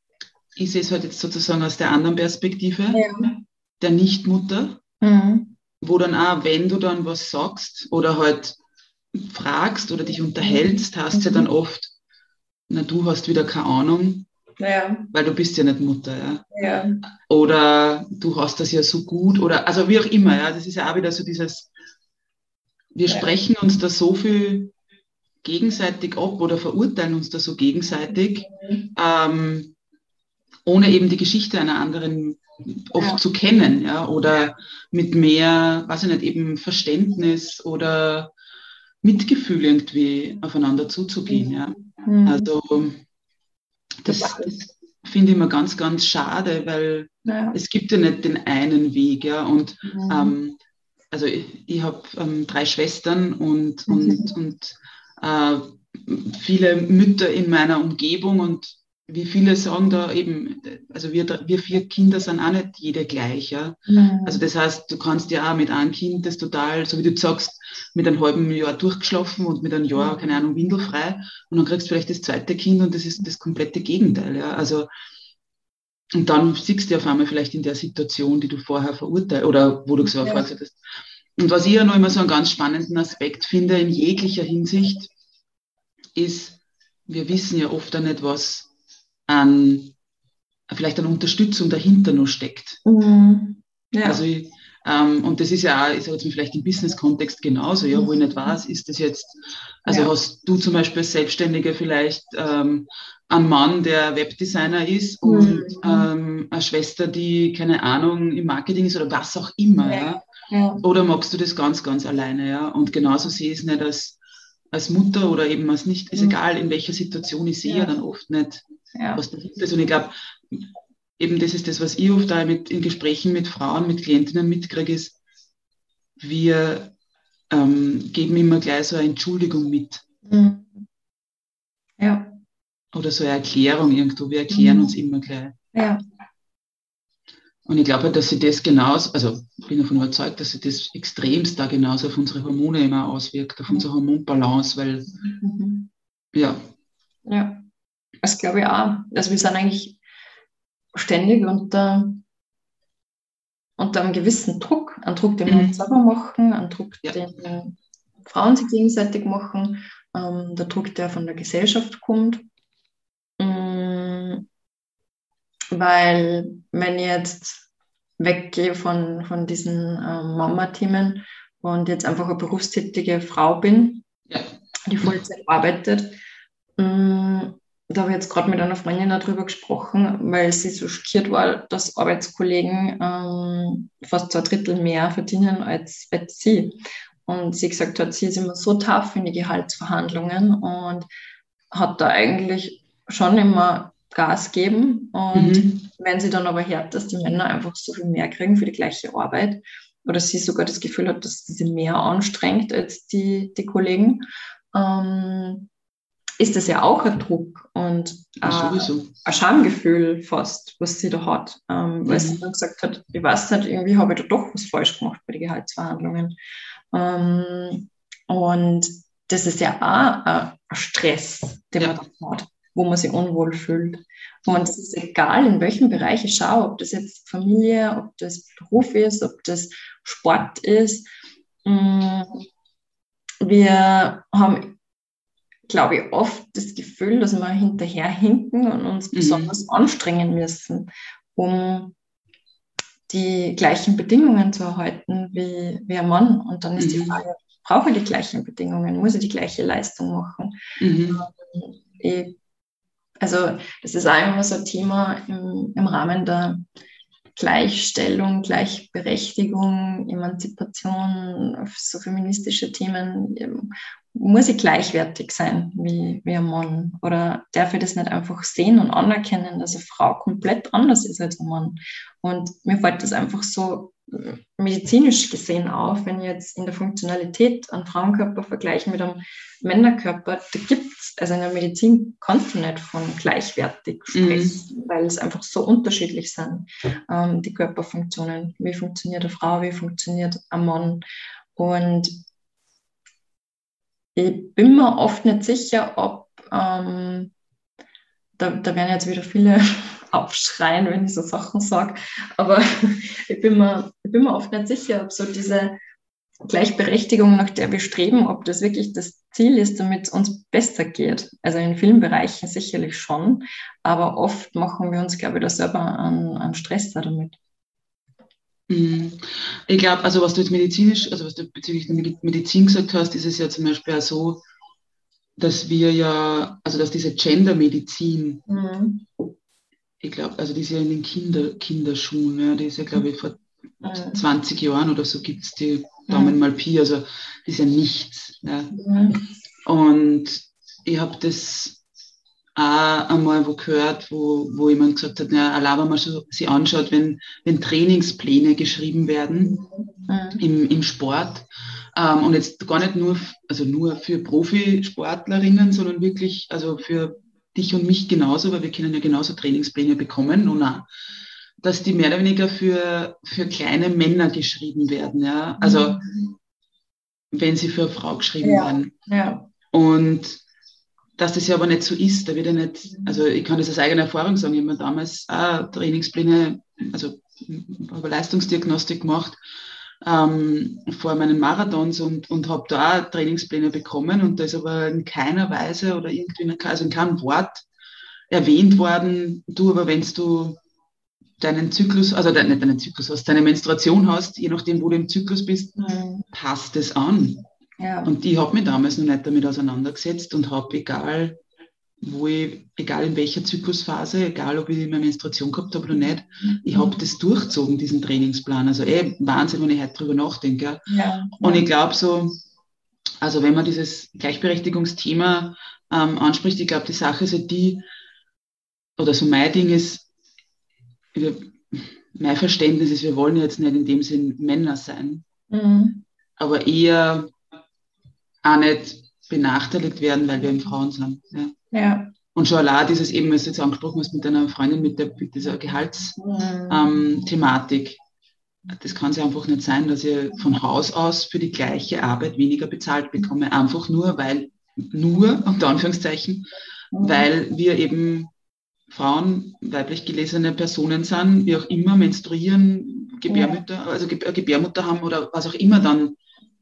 ich sehe es halt jetzt sozusagen aus der anderen Perspektive, ja. der Nichtmutter, mhm. wo dann auch, wenn du dann was sagst oder halt fragst oder dich unterhältst, hast mhm. ja dann oft, na du hast wieder keine Ahnung, ja. weil du bist ja nicht Mutter, ja. ja. Oder du hast das ja so gut oder also wie auch immer, ja. Das ist ja auch wieder so dieses, wir ja. sprechen uns da so viel gegenseitig ab oder verurteilen uns da so gegenseitig, mhm. ähm, ohne eben die Geschichte einer anderen oft ja. zu kennen, ja, oder mit mehr, weiß ich nicht, eben Verständnis oder Mitgefühl irgendwie aufeinander zuzugehen, ja. Mhm. Also das, das finde ich immer ganz, ganz schade, weil ja. es gibt ja nicht den einen Weg, ja. Und mhm. ähm, also ich, ich habe ähm, drei Schwestern und, und, mhm. und äh, viele Mütter in meiner Umgebung und wie viele sagen da eben, also wir, wir vier Kinder sind auch nicht jede gleich. Ja? Mhm. Also das heißt, du kannst ja auch mit einem Kind das total, so wie du sagst, mit einem halben Jahr durchgeschlafen und mit einem Jahr, keine Ahnung, windelfrei und dann kriegst du vielleicht das zweite Kind und das ist das komplette Gegenteil. Ja? Also und dann siehst du auf einmal vielleicht in der Situation, die du vorher verurteilt oder wo du gesagt ja. hast. Und was ich ja noch immer so einen ganz spannenden Aspekt finde in jeglicher Hinsicht, ist, wir wissen ja oft auch nicht, was an vielleicht an Unterstützung dahinter noch steckt. Mhm. Ja. Also ich, ähm, und das ist ja auch, ich sage jetzt mal vielleicht im Business-Kontext genauso, ja, wo ich nicht weiß, ist das jetzt, also ja. hast du zum Beispiel als Selbstständiger vielleicht ähm, einen Mann, der Webdesigner ist mhm. und ähm, eine Schwester, die, keine Ahnung, im Marketing ist oder was auch immer, ja. ja. Oder magst du das ganz, ganz alleine, ja? Und genauso sehe ich es nicht als, als Mutter oder eben als nicht, ist mhm. egal, in welcher Situation, ich sehe ja, dann oft nicht, ja. was dahinter ist. Und ich glaube, eben das ist das, was ich oft da mit, in Gesprächen mit Frauen, mit Klientinnen mitkriege, ist, wir ähm, geben immer gleich so eine Entschuldigung mit. Mhm. Ja. Oder so eine Erklärung irgendwo. Wir erklären mhm. uns immer gleich. Ja. Und ich glaube, dass sich das genauso, also ich bin davon überzeugt, dass sich das extremst da genauso auf unsere Hormone immer auswirkt, auf unsere Hormonbalance, weil, mhm. ja. Ja, das glaube ich auch. Also wir sind eigentlich ständig unter, unter einem gewissen Druck, einen Druck, den wir mhm. uns selber machen, einen Druck, ja. den Frauen sich gegenseitig machen, ähm, der Druck, der von der Gesellschaft kommt. Mhm. Weil wenn ich jetzt weggehe von, von diesen ähm, Mama-Themen und jetzt einfach eine berufstätige Frau bin, ja. die Vollzeit arbeitet, mh, da habe ich jetzt gerade mit einer Freundin darüber gesprochen, weil sie so schockiert war, dass Arbeitskollegen ähm, fast zwei Drittel mehr verdienen als, als sie. Und sie gesagt hat, sie ist immer so tough in die Gehaltsverhandlungen und hat da eigentlich schon immer Gas geben. Und mhm. wenn sie dann aber hört, dass die Männer einfach so viel mehr kriegen für die gleiche Arbeit, oder sie sogar das Gefühl hat, dass sie mehr anstrengt als die, die Kollegen, ähm, ist das ja auch ein Druck und äh, ein Schamgefühl fast, was sie da hat. Ähm, weil mhm. sie dann gesagt hat, ich weiß nicht, irgendwie habe ich da doch was falsch gemacht bei den Gehaltsverhandlungen. Ähm, und das ist ja auch ein Stress, den ja. man da hat, wo man sich unwohl fühlt. Und es ist egal, in welchem Bereich ich schaue, ob das jetzt Familie, ob das Beruf ist, ob das Sport ist. Mm, wir haben glaube ich, oft das Gefühl, dass wir hinterherhinken und uns mhm. besonders anstrengen müssen, um die gleichen Bedingungen zu erhalten wie, wie ein Mann. Und dann ist mhm. die Frage, brauche ich die gleichen Bedingungen? Muss ich die gleiche Leistung machen? Mhm. Ähm, ich, also das ist auch immer so ein Thema im, im Rahmen der Gleichstellung, Gleichberechtigung, Emanzipation, so feministische Themen, muss ich gleichwertig sein wie, wie ein Mann? Oder darf ich das nicht einfach sehen und anerkennen, dass eine Frau komplett anders ist als ein Mann? Und mir fällt das einfach so äh, medizinisch gesehen auf, wenn ich jetzt in der Funktionalität einen Frauenkörper vergleiche mit einem Männerkörper, da gibt es, also in der Medizin kannst du nicht von gleichwertig sprechen, mhm. weil es einfach so unterschiedlich sind, ähm, die Körperfunktionen. Wie funktioniert eine Frau, wie funktioniert ein Mann? Und ich bin mir oft nicht sicher, ob ähm, da, da werden jetzt wieder viele aufschreien, wenn ich so Sachen sage. Aber ich bin, mir, ich bin mir oft nicht sicher, ob so diese Gleichberechtigung, nach der wir streben, ob das wirklich das Ziel ist, damit es uns besser geht. Also in vielen Bereichen sicherlich schon, aber oft machen wir uns, glaube ich, da selber an, an Stress da damit. Mhm. Ich glaube, also was du jetzt medizinisch, also was du bezüglich der Medizin gesagt hast, ist es ja zum Beispiel auch so, dass wir ja, also dass diese Gendermedizin, mhm. ich glaube, also die ist ja in den Kinder, Kinderschuhen, ja, die ist ja, glaube ich, vor mhm. 20 Jahren oder so gibt es die Daumen mal Pi, also das ist ja nichts. Ja. Mhm. Und ich habe das auch einmal wo gehört, wo, wo jemand gesagt hat, ja, allein wenn man so sich anschaut, wenn, wenn Trainingspläne geschrieben werden mhm. im, im Sport, ähm, und jetzt gar nicht nur, also nur für Profisportlerinnen, sondern wirklich, also für dich und mich genauso, weil wir können ja genauso Trainingspläne bekommen, nun auch, dass die mehr oder weniger für, für kleine Männer geschrieben werden, ja. Also, mhm. wenn sie für eine Frau geschrieben ja. werden. Ja. Und dass das ja aber nicht so ist, da wird ja nicht, also ich kann das aus eigener Erfahrung sagen, ich habe mir damals auch Trainingspläne, also habe Leistungsdiagnostik gemacht ähm, vor meinen Marathons und, und habe da auch Trainingspläne bekommen und da ist aber in keiner Weise oder irgendwie, also in keinem Wort erwähnt worden, du aber wenn du deinen Zyklus, also de, nicht deinen Zyklus hast, deine Menstruation hast, je nachdem, wo du im Zyklus bist, mhm. passt es an. Ja. Und ich habe mich damals noch nicht damit auseinandergesetzt und habe, egal wo ich, egal in welcher Zyklusphase, egal ob ich meine Menstruation gehabt habe oder nicht, ich habe das durchzogen, diesen Trainingsplan. Also eh Wahnsinn, wenn ich heute drüber nachdenke. Ja. Und ich glaube so, also wenn man dieses Gleichberechtigungsthema ähm, anspricht, ich glaube, die Sache ist halt die, oder so mein Ding ist, wir, mein Verständnis ist, wir wollen jetzt nicht in dem Sinn Männer sein, mhm. aber eher auch nicht benachteiligt werden, weil wir eben Frauen sind. Ja. ja. Und schon allein dieses eben, was du jetzt angesprochen hast mit deiner Freundin, mit, der, mit dieser Gehaltsthematik. Ähm, das kann es ja einfach nicht sein, dass ich von Haus aus für die gleiche Arbeit weniger bezahlt bekomme. Einfach nur, weil, nur, unter Anführungszeichen, mhm. weil wir eben Frauen, weiblich gelesene Personen sind, wie auch immer, menstruieren, Gebärmutter, also Gebärmutter haben oder was auch immer dann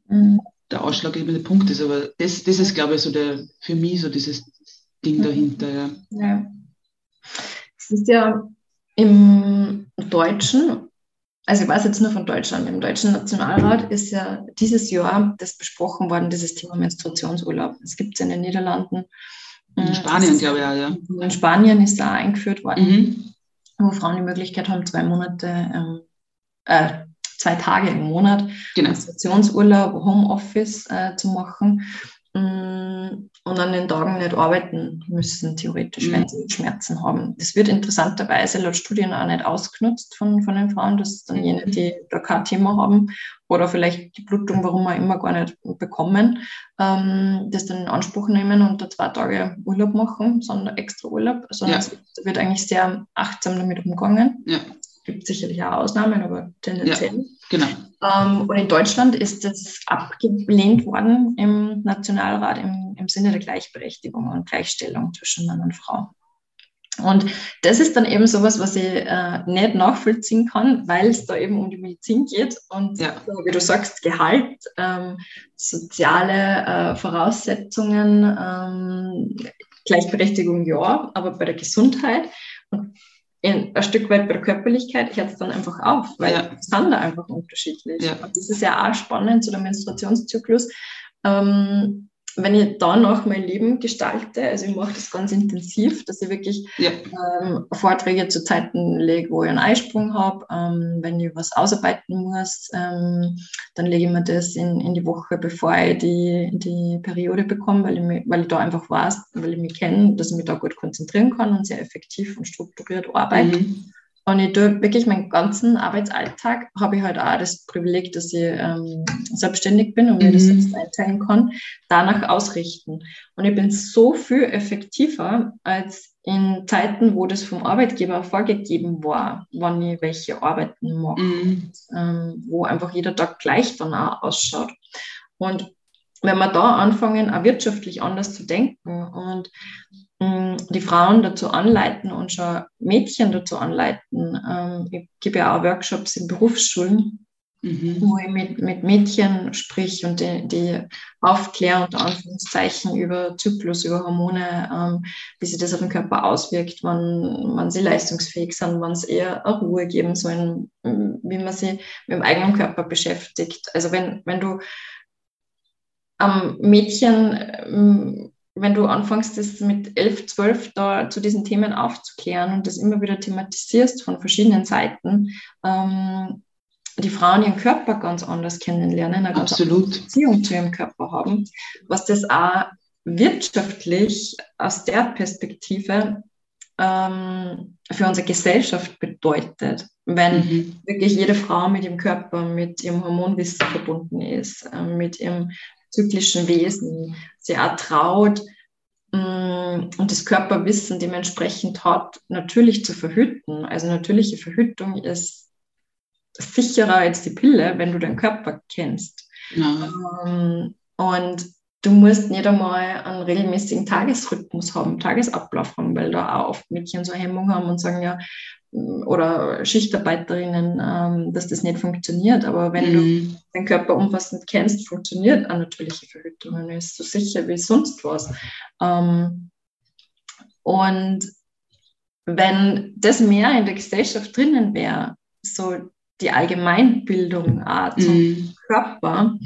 mhm der ausschlaggebende Punkt ist. Aber das, das ist, glaube ich, so der, für mich so dieses Ding dahinter. Ja. ja. Es ist ja im Deutschen, also ich weiß jetzt nur von Deutschland, im Deutschen Nationalrat ist ja dieses Jahr das besprochen worden, dieses Thema Menstruationsurlaub. Es gibt es in den Niederlanden. In Spanien, ist, glaube ich, auch, ja. In Spanien ist da eingeführt worden, mhm. wo Frauen die Möglichkeit haben, zwei Monate ähm, äh, zwei Tage im Monat genau. Stationsurlaub, Homeoffice äh, zu machen mm, und an den Tagen nicht arbeiten müssen, theoretisch, mhm. wenn sie Schmerzen haben. Das wird interessanterweise laut Studien auch nicht ausgenutzt von, von den Frauen, dass dann jene, mhm. die da kein Thema haben oder vielleicht die Blutung, warum auch immer, gar nicht bekommen, ähm, das dann in Anspruch nehmen und da zwei Tage Urlaub machen, sondern extra Urlaub. Sondern also ja. es wird eigentlich sehr achtsam damit umgegangen. Ja gibt sicherlich auch Ausnahmen, aber tendenziell. Ja, genau. Ähm, und in Deutschland ist das abgelehnt worden im Nationalrat im, im Sinne der Gleichberechtigung und Gleichstellung zwischen Mann und Frau. Und das ist dann eben sowas, was ich äh, nicht nachvollziehen kann, weil es da eben um die Medizin geht und ja. wie du sagst, Gehalt, ähm, soziale äh, Voraussetzungen, ähm, Gleichberechtigung ja, aber bei der Gesundheit und in, ein Stück weit bei der Körperlichkeit hört es dann einfach auf, weil ja. es sind da einfach unterschiedlich. Ja. Und das ist ja auch spannend, so der Menstruationszyklus. Ähm, wenn ich da noch mein Leben gestalte, also ich mache das ganz intensiv, dass ich wirklich ja. ähm, Vorträge zu Zeiten lege, wo ich einen Eisprung habe. Ähm, wenn ich was ausarbeiten muss, ähm, dann lege ich mir das in, in die Woche, bevor ich die, die Periode bekomme, weil ich, mich, weil ich da einfach weiß, weil ich mich kenne, dass ich mich da gut konzentrieren kann und sehr effektiv und strukturiert arbeite. Mhm. Und ich tue wirklich meinen ganzen Arbeitsalltag, habe ich halt auch das Privileg, dass ich ähm, selbstständig bin und mir das mhm. jetzt einteilen kann, danach ausrichten. Und ich bin so viel effektiver als in Zeiten, wo das vom Arbeitgeber vorgegeben war, wann ich welche Arbeiten mache, mhm. ähm, wo einfach jeder Tag gleich dann auch ausschaut. Und wenn wir da anfangen, auch wirtschaftlich anders zu denken und mh, mm, die Frauen dazu anleiten und schon Mädchen dazu anleiten. Ähm, ich gebe ja auch Workshops in Berufsschulen, mhm. wo ich mit, mit Mädchen sprich und die, die aufkläre, unter Anführungszeichen, über Zyklus, über Hormone, ähm, wie sich das auf den Körper auswirkt, wann, wann sie leistungsfähig sind, wann es eher eine Ruhe geben sollen, wie man sich mit dem eigenen Körper beschäftigt. Also wenn, wenn du am Mädchen, ähm, wenn du anfängst, das mit 11, 12 da zu diesen Themen aufzuklären und das immer wieder thematisierst von verschiedenen Seiten, ähm, die Frauen ihren Körper ganz anders kennenlernen, eine ganz Absolut. andere Beziehung zu ihrem Körper haben, was das auch wirtschaftlich aus der Perspektive ähm, für unsere Gesellschaft bedeutet, wenn mhm. wirklich jede Frau mit ihrem Körper, mit ihrem Hormonwissen verbunden ist, äh, mit ihrem zyklischen Wesen, sie auch traut mm, und das Körperwissen dementsprechend hat, natürlich zu verhüten. Also natürliche Verhütung ist sicherer als die Pille, wenn du deinen Körper kennst. Ja. Ähm, und du musst nicht einmal einen regelmäßigen Tagesrhythmus haben, Tagesablauf haben, weil da auch oft Mädchen so Hemmung haben und sagen, ja, oder Schichtarbeiterinnen, ähm, dass das nicht funktioniert. Aber wenn mhm. du den Körper umfassend kennst, funktioniert eine natürliche Verhütung und ist so sicher wie sonst was. Ähm, und wenn das mehr in der Gesellschaft drinnen wäre, so die Allgemeinbildung auch zum mhm. Körper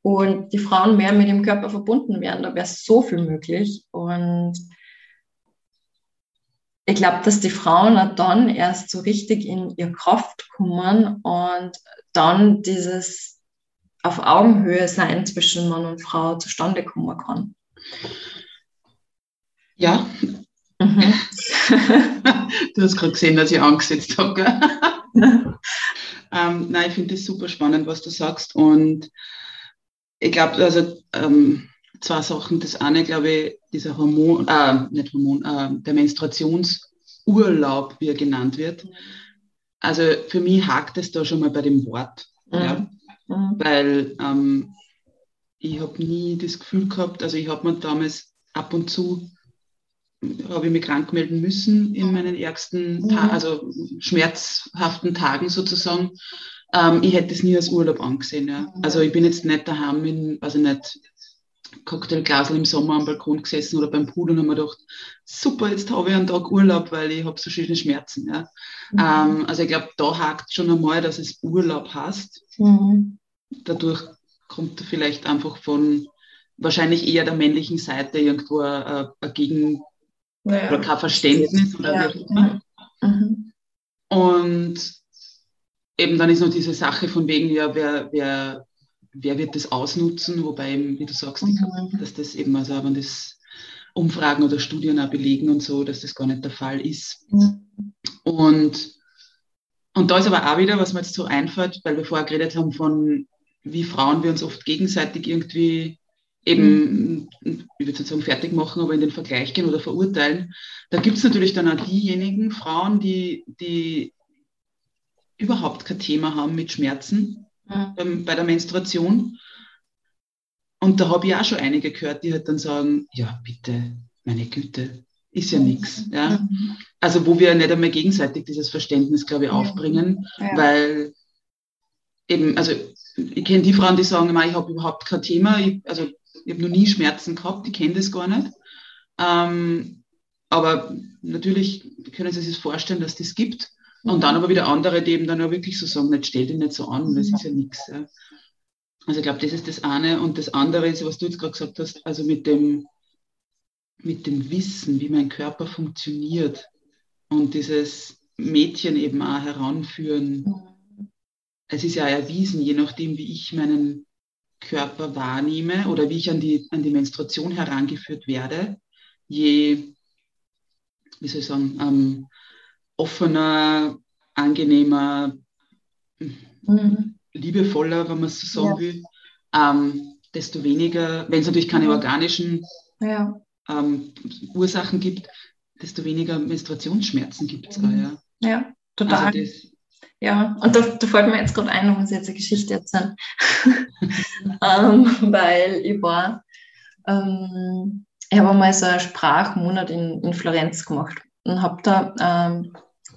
und die Frauen mehr mit dem Körper verbunden wären, da wäre so viel möglich. Und ich glaube, dass die Frauen dann erst so richtig in ihr Kraft kommen und dann dieses auf Augenhöhe sein zwischen Mann und Frau zustande kommen kann. Ja. Mhm. du hast gerade gesehen, dass ich angesetzt habe. ähm, nein, ich finde das super spannend, was du sagst. Und ich glaube, also ähm, zwei Sachen. Das eine, glaube ich, dieser Hormon, äh, nicht Hormon, äh, der Menstruationsurlaub, wie er genannt wird. Also für mich hakt es da schon mal bei dem Wort. Mhm. Ja? Mhm. Weil ähm, ich habe nie das Gefühl gehabt, also ich habe mir damals ab und zu habe ich mich krank melden müssen in meinen ärgsten, mhm. also schmerzhaften Tagen sozusagen. Ähm, ich hätte es nie als Urlaub angesehen. Ja. Mhm. Also ich bin jetzt nicht daheim in, also nicht Cocktailglasel im Sommer am Balkon gesessen oder beim Pool und haben mir gedacht, super, jetzt habe ich einen Tag Urlaub, weil ich habe so schöne Schmerzen. Ja. Mhm. Ähm, also ich glaube, da hakt schon einmal, dass es Urlaub hast. Mhm. Dadurch kommt vielleicht einfach von wahrscheinlich eher der männlichen Seite irgendwo ein, ein Gegen- ja. oder kein Verständnis oder ja. wie auch immer. Mhm. Und eben dann ist noch diese Sache von wegen, ja, wer, wer wer wird das ausnutzen, wobei, wie du sagst, mhm. dass das eben, also wenn das Umfragen oder Studien auch belegen und so, dass das gar nicht der Fall ist. Mhm. Und, und da ist aber auch wieder, was mir jetzt so einfällt, weil wir vorher geredet haben von, wie Frauen wir uns oft gegenseitig irgendwie eben, mhm. ich würde sagen, fertig machen, aber in den Vergleich gehen oder verurteilen. Da gibt es natürlich dann auch diejenigen Frauen, die, die überhaupt kein Thema haben mit Schmerzen mhm. bei der Menstruation. Und da habe ich auch schon einige gehört, die halt dann sagen, ja, bitte, meine Güte, ist ja nichts. Ja? Mhm. Also wo wir nicht einmal gegenseitig dieses Verständnis, glaube ich, aufbringen, ja. weil eben, also ich kenne die Frauen, die sagen, ich habe überhaupt kein Thema, ich, also ich habe noch nie Schmerzen gehabt, die kennen das gar nicht. Ähm, aber natürlich können Sie sich vorstellen, dass das gibt. Und dann aber wieder andere, die eben dann auch wirklich so sagen, nicht stell dich nicht so an, das ist ja nichts. Ja. Also ich glaube, das ist das eine. Und das andere ist, was du jetzt gerade gesagt hast, also mit dem, mit dem Wissen, wie mein Körper funktioniert und dieses Mädchen eben auch heranführen. Es ist ja erwiesen, je nachdem, wie ich meinen Körper wahrnehme oder wie ich an die, an die Menstruation herangeführt werde, je, wie soll ich sagen, ähm, offener, angenehmer, mhm. liebevoller, wenn man es so sagen ja. will, ähm, desto weniger, wenn es natürlich keine organischen ja. ähm, Ursachen gibt, desto weniger Menstruationsschmerzen gibt es mhm. da. Ja, ja total. Also das, Ja, und da, da fällt mir jetzt gerade ein, um uns jetzt eine Geschichte erzählen. ähm, weil ich war, ähm, ich habe einmal so einen Sprachmonat in, in Florenz gemacht und habe da ähm,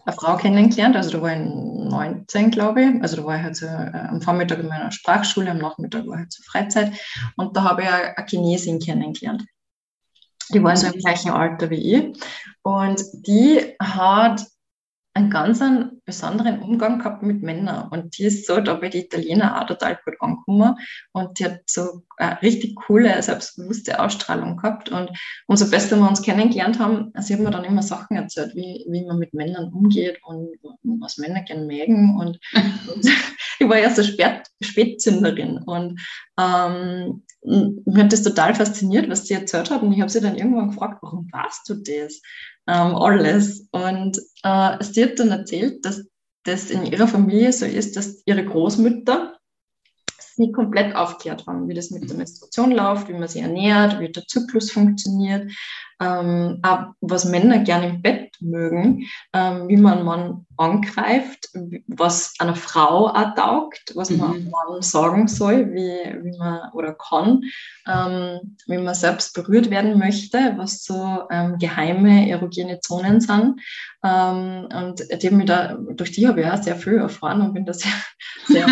eine Frau kennengelernt, also da war ich 19, glaube ich. Also da war ich halt so äh, am Vormittag in meiner Sprachschule, am Nachmittag war ich halt so Freizeit. Und da habe ich eine Chinesin kennengelernt. Die war so im gleichen Alter wie ich. Und die hat einen ganz einen besonderen Umgang gehabt mit Männern. Und die ist so da bei den Italienern auch total gut angekommen. Und die hat so eine richtig coole, selbstbewusste Ausstrahlung gehabt. Und umso besser wir uns kennengelernt haben, sie hat mir dann immer Sachen erzählt, wie, wie man mit Männern umgeht und was Männer gern mögen. Und, und ich war ja so Spät, Spätzünderin. Und ähm, mir hat das total fasziniert, was sie erzählt hat. Und ich habe sie dann irgendwann gefragt, warum warst du das? Ähm, alles. Und äh, sie hat dann erzählt, dass das in ihrer Familie so ist, dass ihre Großmütter sie komplett aufklärt haben, wie das mit der Menstruation läuft, wie man sie ernährt, wie der Zyklus funktioniert, ähm, auch was Männer gerne im Bett mögen, ähm, wie man Mann angreift, was einer Frau auch taugt, was man einem mhm. Mann sagen soll, wie, wie man oder kann, ähm, wie man selbst berührt werden möchte, was so ähm, geheime erogene Zonen sind. Ähm, und die da, durch die habe ich auch sehr viel erfahren und bin da sehr, sehr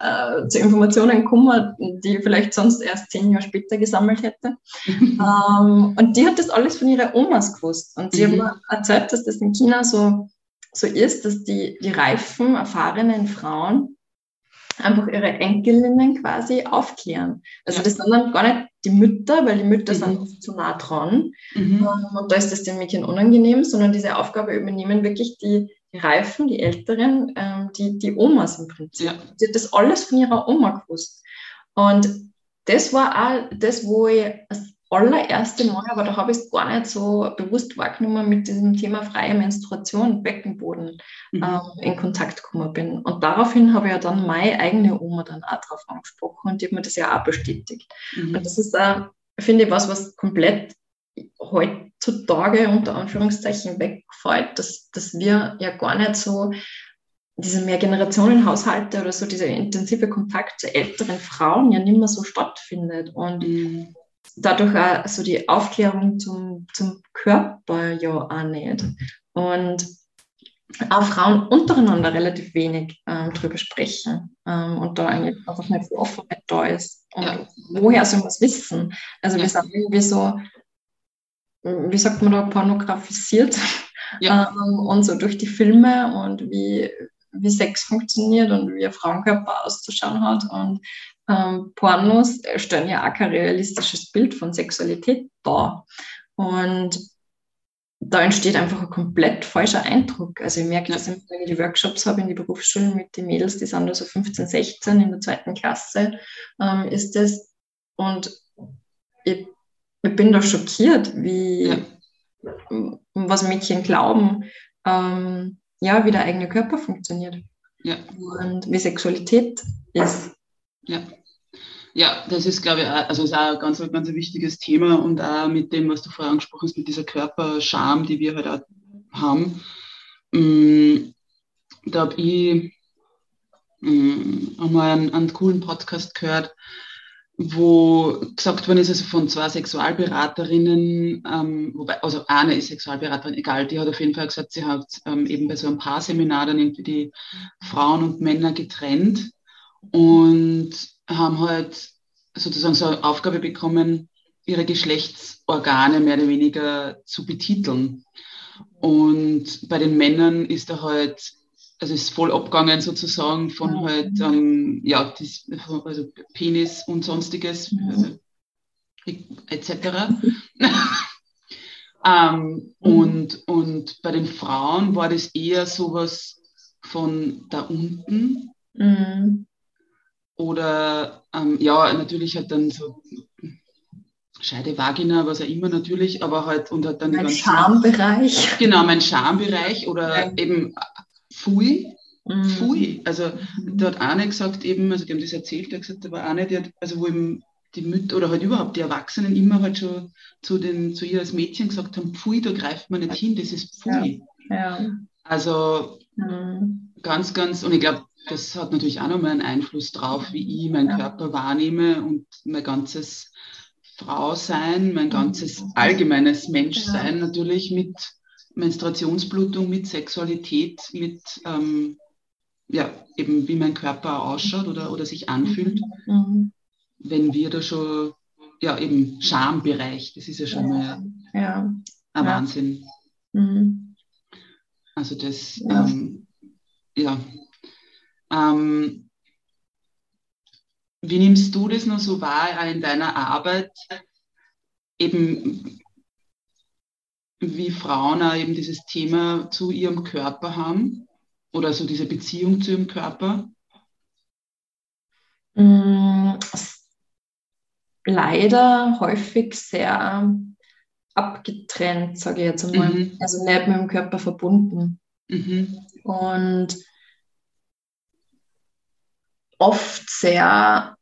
äh, zu Informationen gekommen, die ich vielleicht sonst erst zehn Jahre später gesammelt hätte. ähm, und die hat das alles von ihrer Omas gewusst. Und sie mhm. hat mir erzählt, dass das in China so, so ist, dass die, die reifen, erfahrenen Frauen einfach ihre Enkelinnen quasi aufklären. Also ja. das sind dann gar nicht die Mütter, weil die Mütter mhm. sind zu nah dran. Mhm. Ähm, und da ist das den Mädchen unangenehm, sondern diese Aufgabe übernehmen wirklich die, die Reifen, die Älteren, ähm, die, die Omas im Prinzip. Ja. Die hat das alles von ihrer Oma gewusst. Und das war auch das, wo ich allererste Mal, aber da habe ich es gar nicht so bewusst wahrgenommen, mit diesem Thema freie Menstruation, Beckenboden mhm. ähm, in Kontakt gekommen bin. Und daraufhin habe ich ja dann meine eigene Oma dann auch drauf angesprochen und die hat mir das ja auch bestätigt. Mhm. Und das ist, äh, finde ich, was, was komplett heutzutage unter Anführungszeichen wegfällt, dass, dass wir ja gar nicht so diese Mehrgenerationenhaushalte oder so dieser intensive Kontakt zu älteren Frauen ja nicht mehr so stattfindet. Und mhm dadurch auch so die Aufklärung zum, zum Körper ja auch nicht. Und auch Frauen untereinander relativ wenig ähm, drüber sprechen ähm, und da eigentlich einfach nicht viel Offenheit da ist. Und ja. woher soll man es wissen? Also ja. wir sind irgendwie so, wie sagt man da, pornografisiert ja. ähm, und so durch die Filme und wie, wie Sex funktioniert und wie ein Frauenkörper auszuschauen hat und ähm, Pornos stellen ja auch kein realistisches Bild von Sexualität dar. Und da entsteht einfach ein komplett falscher Eindruck. Also ich merke das, wenn ich die Workshops habe in die Berufsschulen mit den Mädels, die sind da so 15, 16 in der zweiten Klasse, ähm, ist das. Und ich, ich, bin da schockiert, wie, was Mädchen glauben, ähm, ja, wie der eigene Körper funktioniert. Ja. Und wie Sexualität ist. Ja. Ja, das ist, glaube ich, auch, also ist auch ein ganz, ganz ein wichtiges Thema und auch mit dem, was du vorher angesprochen hast, mit dieser Körperscham, die wir halt auch haben. Mm, da habe ich mm, einmal einen, einen coolen Podcast gehört, wo gesagt worden ist, also von zwei Sexualberaterinnen, ähm, wobei, also eine ist Sexualberaterin, egal, die hat auf jeden Fall gesagt, sie hat ähm, eben bei so einem Paarseminar dann irgendwie die Frauen und Männer getrennt und haben halt sozusagen so eine Aufgabe bekommen, ihre Geschlechtsorgane mehr oder weniger zu betiteln. Und bei den Männern ist da halt, also ist voll abgegangen sozusagen von halt, ähm, ja, das, also Penis und sonstiges, also, etc. ähm, und, und bei den Frauen war das eher sowas von da unten. Mhm. Oder ähm, ja, natürlich halt dann so Scheide Vagina, was auch immer natürlich, aber halt und halt dann mein Schambereich. Genau, mein Schambereich oder ja. eben Fui. Mhm. Fui. Also mhm. da hat eine gesagt eben, also die haben das erzählt, der hat gesagt, da war eine, die hat, also wo eben die Mütter oder halt überhaupt die Erwachsenen immer halt schon zu, den, zu ihr als Mädchen gesagt haben, Pfui, da greift man nicht hin, das ist Pfui. Ja. ja. Also mhm. ganz, ganz, und ich glaube, das hat natürlich auch nochmal einen Einfluss drauf, wie ich meinen ja. Körper wahrnehme und mein ganzes Frausein, mein ganzes allgemeines Menschsein ja. natürlich mit Menstruationsblutung, mit Sexualität, mit ähm, ja, eben wie mein Körper ausschaut oder, oder sich anfühlt. Mhm. Wenn wir da schon, ja, eben Schambereich, das ist ja schon mal ja. ein Wahnsinn. Mhm. Also das. Ähm, ja. Ähm, wie nimmst du das noch so wahr in deiner Arbeit? Eben wie Frauen auch eben dieses Thema zu ihrem Körper haben oder so diese Beziehung zu ihrem Körper? Mm, leider häufig sehr abgetrennt, sage ich jetzt einmal. Mhm. Also nicht mit dem Körper verbunden. Mhm. Und oft sehr,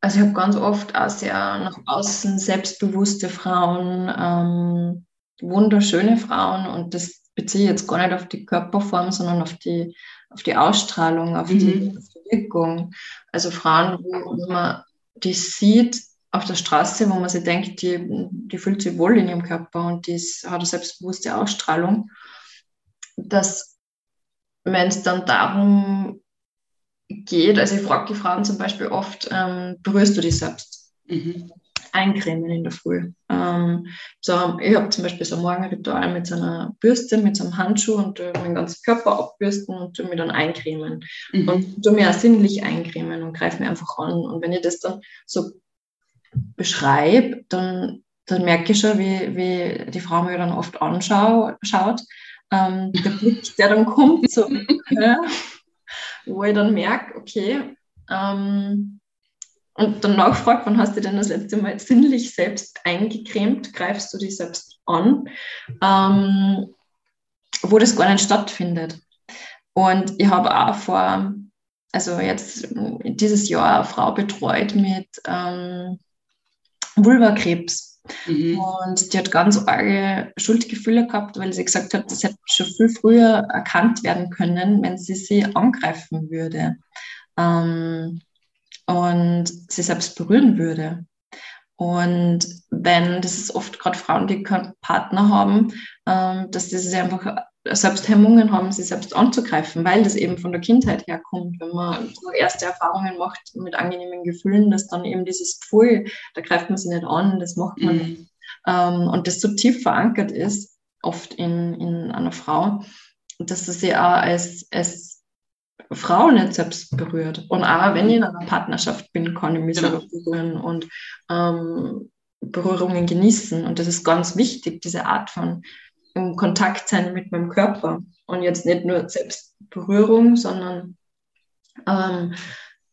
also ich habe ganz oft auch sehr nach außen selbstbewusste Frauen, ähm, wunderschöne Frauen und das beziehe ich jetzt gar nicht auf die Körperform, sondern auf die, auf die Ausstrahlung, auf, mhm. die, auf die Wirkung. Also Frauen, wo man die sieht auf der Straße, wo man sich denkt, die, die fühlt sich wohl in ihrem Körper und die ist, hat eine selbstbewusste Ausstrahlung, dass wenn es dann darum geht, also ich frage die Frauen zum Beispiel oft, ähm, berührst du dich selbst? Mhm. Eincremen in der Früh. Ähm, so, ich habe zum Beispiel so ein Morgenritual mit so einer Bürste, mit so einem Handschuh und äh, meinen ganzen Körper abbürsten und mir dann eincremen. Mhm. Und tu mir auch sinnlich eincremen und greife mir einfach an. Und wenn ich das dann so beschreibe, dann, dann merke ich schon, wie, wie die Frau mir dann oft anschaut. Ähm, der Blick, der dann kommt, so, ja, wo ich dann merke, okay, ähm, und dann nachfragt, wann hast du denn das letzte Mal sinnlich selbst eingecremt, greifst du dich selbst an, ähm, wo das gar nicht stattfindet. Und ich habe auch vor, also jetzt dieses Jahr eine Frau betreut mit ähm, Vulvakrebs. Mhm. Und die hat ganz arge Schuldgefühle gehabt, weil sie gesagt hat, das hätte schon viel früher erkannt werden können, wenn sie sie angreifen würde ähm, und sie selbst berühren würde. Und wenn, das ist oft gerade Frauen, die keinen Partner haben, ähm, dass sie einfach Selbsthemmungen haben, sie selbst anzugreifen, weil das eben von der Kindheit herkommt, wenn man so erste Erfahrungen macht mit angenehmen Gefühlen, dass dann eben dieses Pfui, da greift man sie nicht an, das macht man mhm. nicht. Ähm, und das so tief verankert ist, oft in, in einer Frau, dass das sie auch als, als Frau nicht selbst berührt. Und auch wenn ich in einer Partnerschaft bin, kann ich mich genau. berühren und ähm, Berührungen genießen. Und das ist ganz wichtig, diese Art von im Kontakt sein mit meinem Körper. Und jetzt nicht nur Selbstberührung, sondern ähm,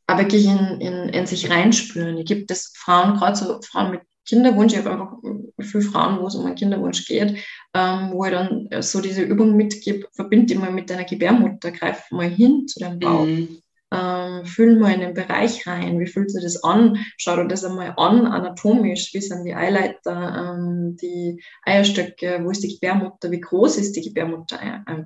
auch wirklich in, in, in sich reinspüren. Ich gibt es Frauen, gerade so Frauen mit Kinderwunsch, ich habe einfach viele Frauen, wo es um einen Kinderwunsch geht, ähm, wo ich dann so diese Übung mitgebe, verbinde die mal mit deiner Gebärmutter, greif mal hin zu deinem Bauch. Mhm ähm, fühl mal in den Bereich rein, wie fühlt sich das an? Schau dir das einmal an, anatomisch, wie sind die Eileiter, ähm, die Eierstöcke, wo ist die Gebärmutter, wie groß ist die Gebärmutter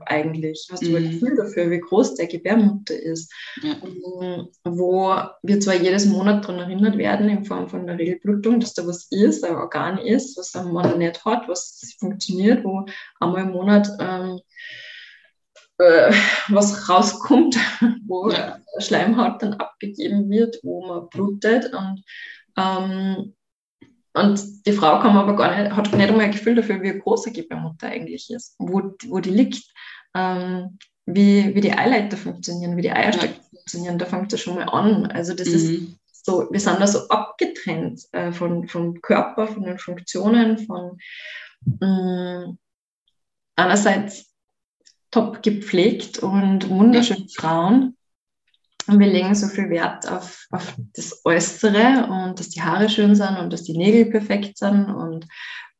eigentlich? Hast du mhm. ein Gefühl dafür, wie groß der Gebärmutter ist? Ja. Ähm, wo wir zwar jedes Monat daran erinnert werden, in Form von der Regelblutung, dass da was ist, ein Organ ist, was ein Mann nicht hat, was funktioniert, wo einmal im Monat ähm, äh, was rauskommt, wo ja. Schleimhaut dann abgegeben wird, wo man blutet und ähm, und die Frau kann aber gar nicht, hat nicht einmal ein Gefühl dafür, wie groß eine Gebärmutter eigentlich ist, wo, wo die liegt, ähm, wie, wie die Eileiter funktionieren, wie die Eierstöcke ja. funktionieren, da fängt es schon mal an. Also das mhm. ist so, wir sind da so abgetrennt äh, von, vom Körper, von den Funktionen, von mh, mm, einerseits top gepflegt und wunderschöne Frauen. Und wir legen so viel Wert auf, auf das Äußere und dass die Haare schön sind und dass die Nägel perfekt sind und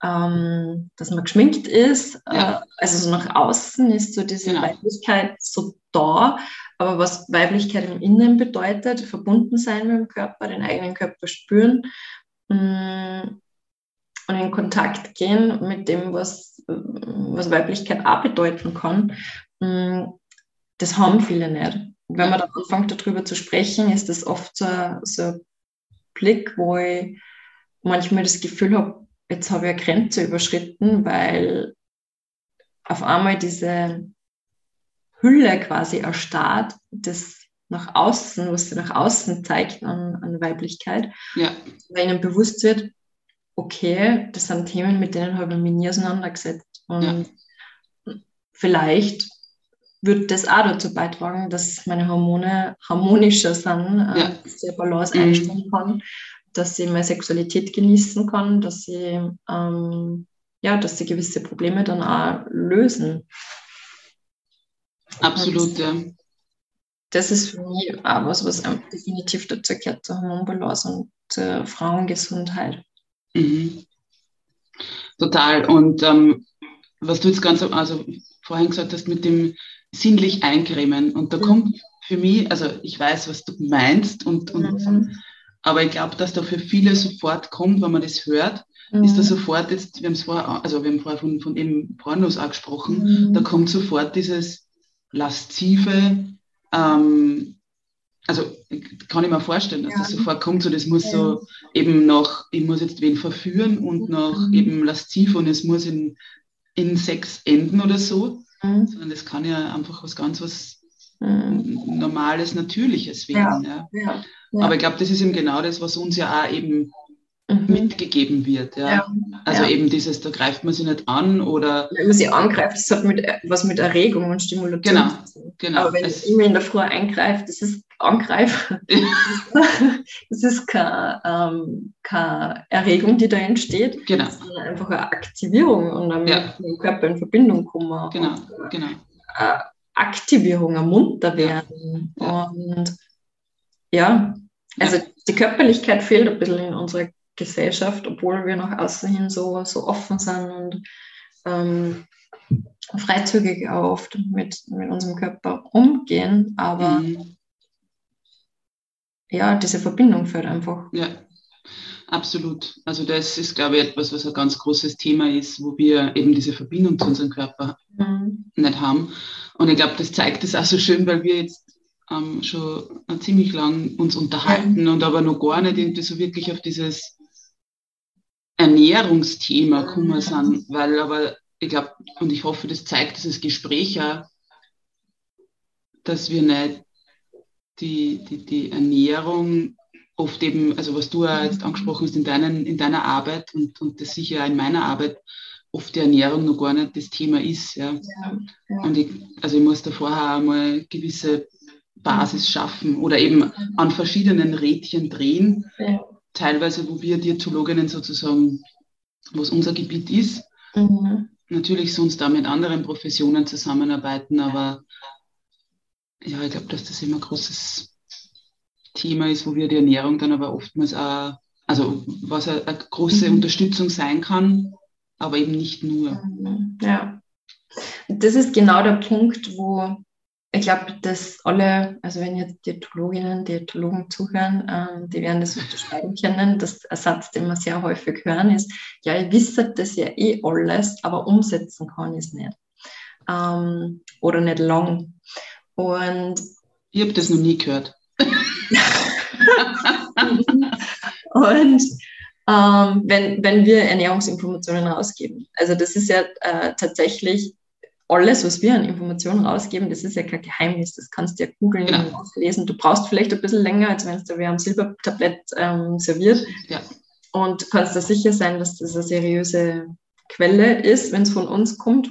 ähm, dass man geschminkt ist. Ja. Äh, also so nach außen ist so diese genau. Weiblichkeit so da. Aber was Weiblichkeit im Innen bedeutet, verbunden sein mit dem Körper, den eigenen Körper spüren, mh, mm, und in Kontakt gehen mit dem, was, was Weiblichkeit auch bedeuten kann, mm, das haben viele nicht. Wenn man dann anfängt, darüber zu sprechen, ist das oft so, so ein Blick, wo ich manchmal das Gefühl habe, jetzt habe ich eine Grenze überschritten, weil auf einmal diese Hülle quasi erstarrt, das nach außen, was sie nach außen zeigt an, an Weiblichkeit, ja. weil ihnen bewusst wird, okay, das sind Themen, mit denen habe ich mich nie auseinandergesetzt. Und ja. vielleicht wird das auch dazu beitragen, dass meine Hormone harmonischer sind, äh, ja. dass ich Balance mhm. einstellen kann, dass ich meine Sexualität genießen kann, dass sie ähm, ja, dass sie gewisse Probleme dann auch lösen. Absolut, ja. Das ist für mich auch was, was definitiv dazu gehört, zur Hormonbalance und zur Frauengesundheit. Mhm. Total. Und ähm, was du jetzt ganz also vorhin gesagt hast mit dem sinnlich eincremen. Und da mhm. kommt für mich, also ich weiß, was du meinst, und, und mhm. aber ich glaube, dass da für viele sofort kommt, wenn man das hört, mhm. ist da sofort jetzt, wir haben es vorher, also wir haben vorher von, von eben Pornos auch gesprochen, mhm. da kommt sofort dieses laszive, ähm, also kann ich mir vorstellen, dass ja. das sofort kommt, so das muss ja. so eben noch, ich muss jetzt wen verführen und noch mhm. eben lasziv und es muss in, in Sex enden oder so, mhm. sondern das kann ja einfach was ganz was mhm. Normales, Natürliches werden. Ja. ja. Aber ich glaube, das ist eben genau das, was uns ja auch eben mhm. mitgegeben wird. Ja. ja. Also ja. eben dieses, da greift man sie nicht an oder. Wenn man sie angreift, das hat mit, was mit Erregung und Stimulation genau. Genau. Aber wenn es immer in der Früh eingreift, das ist Angreif. das ist keine, ähm, keine Erregung, die da entsteht, genau. sondern einfach eine Aktivierung und dann ja. mit dem Körper in Verbindung kommen. Genau, und, genau. Äh, Aktivierung, ein munter werden. Ja. Und ja, also die Körperlichkeit fehlt ein bisschen in unserer Gesellschaft, obwohl wir nach außen hin so, so offen sind und ähm, freizügig oft mit, mit unserem Körper umgehen, aber mhm. Ja, diese Verbindung fehlt einfach. Ja, absolut. Also das ist, glaube ich, etwas, was ein ganz großes Thema ist, wo wir eben diese Verbindung zu unserem Körper mhm. nicht haben. Und ich glaube, das zeigt es auch so schön, weil wir jetzt ähm, schon ziemlich lang uns unterhalten mhm. und aber noch gar nicht irgendwie so wirklich auf dieses Ernährungsthema gekommen sind, weil aber ich glaube, und ich hoffe, das zeigt dieses Gespräch auch, dass wir nicht die, die, die Ernährung oft eben, also was du ja jetzt angesprochen hast in, deinen, in deiner Arbeit und, und das sicher in meiner Arbeit, oft die Ernährung noch gar nicht das Thema ist. Ja. ja, ja. Und ich, also ich muss da vorher einmal gewisse Basis schaffen oder eben an verschiedenen Rädchen drehen, ja teilweise, wo wir Diätologinnen sozusagen, wo es unser Gebiet ist, mhm. natürlich sonst da mit anderen Professionen zusammenarbeiten, aber ja, ich glaube, dass das immer ein großes Thema ist, wo wir die Ernährung dann aber oftmals auch, also was eine, eine große mhm. Unterstützung sein kann, aber eben nicht nur. Ja. Das ist genau der Punkt, wo ich glaube, dass alle, also wenn jetzt Diätologinnen, Diätologen zuhören, ähm, die werden das unterschreiben können. Das Ersatz, den wir sehr häufig hören, ist, ja, ich wisse das ja eh alles, aber umsetzen kann ich es nicht. Ähm, oder nicht lang. Und ich habe das noch nie gehört. und ähm, wenn, wenn wir Ernährungsinformationen rausgeben. Also das ist ja äh, tatsächlich alles, was wir an Informationen rausgeben, das ist ja kein Geheimnis. Das kannst du ja googeln genau. und lesen. Du brauchst vielleicht ein bisschen länger, als wenn es dir wer am Silbertablett ähm, serviert. Ja. Und kannst da sicher sein, dass das eine seriöse Quelle ist, wenn es von uns kommt.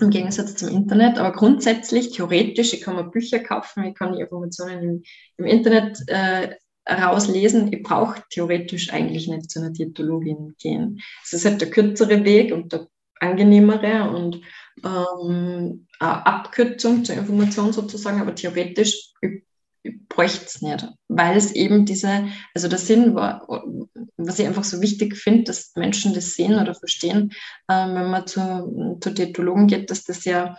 Im Gegensatz zum Internet. Aber grundsätzlich, theoretisch, ich kann mir Bücher kaufen, ich kann die Informationen im, im Internet äh, rauslesen. Ich brauche theoretisch eigentlich nicht zu einer Diätologin gehen. Es ist halt der kürzere Weg und der angenehmere und ähm, Abkürzung zur Information sozusagen, aber theoretisch ich, bräuchte es nicht, weil es eben diese, also der Sinn war, was ich einfach so wichtig finde, dass Menschen das sehen oder verstehen, ähm, wenn man zu, zu Diätologen geht, dass das ja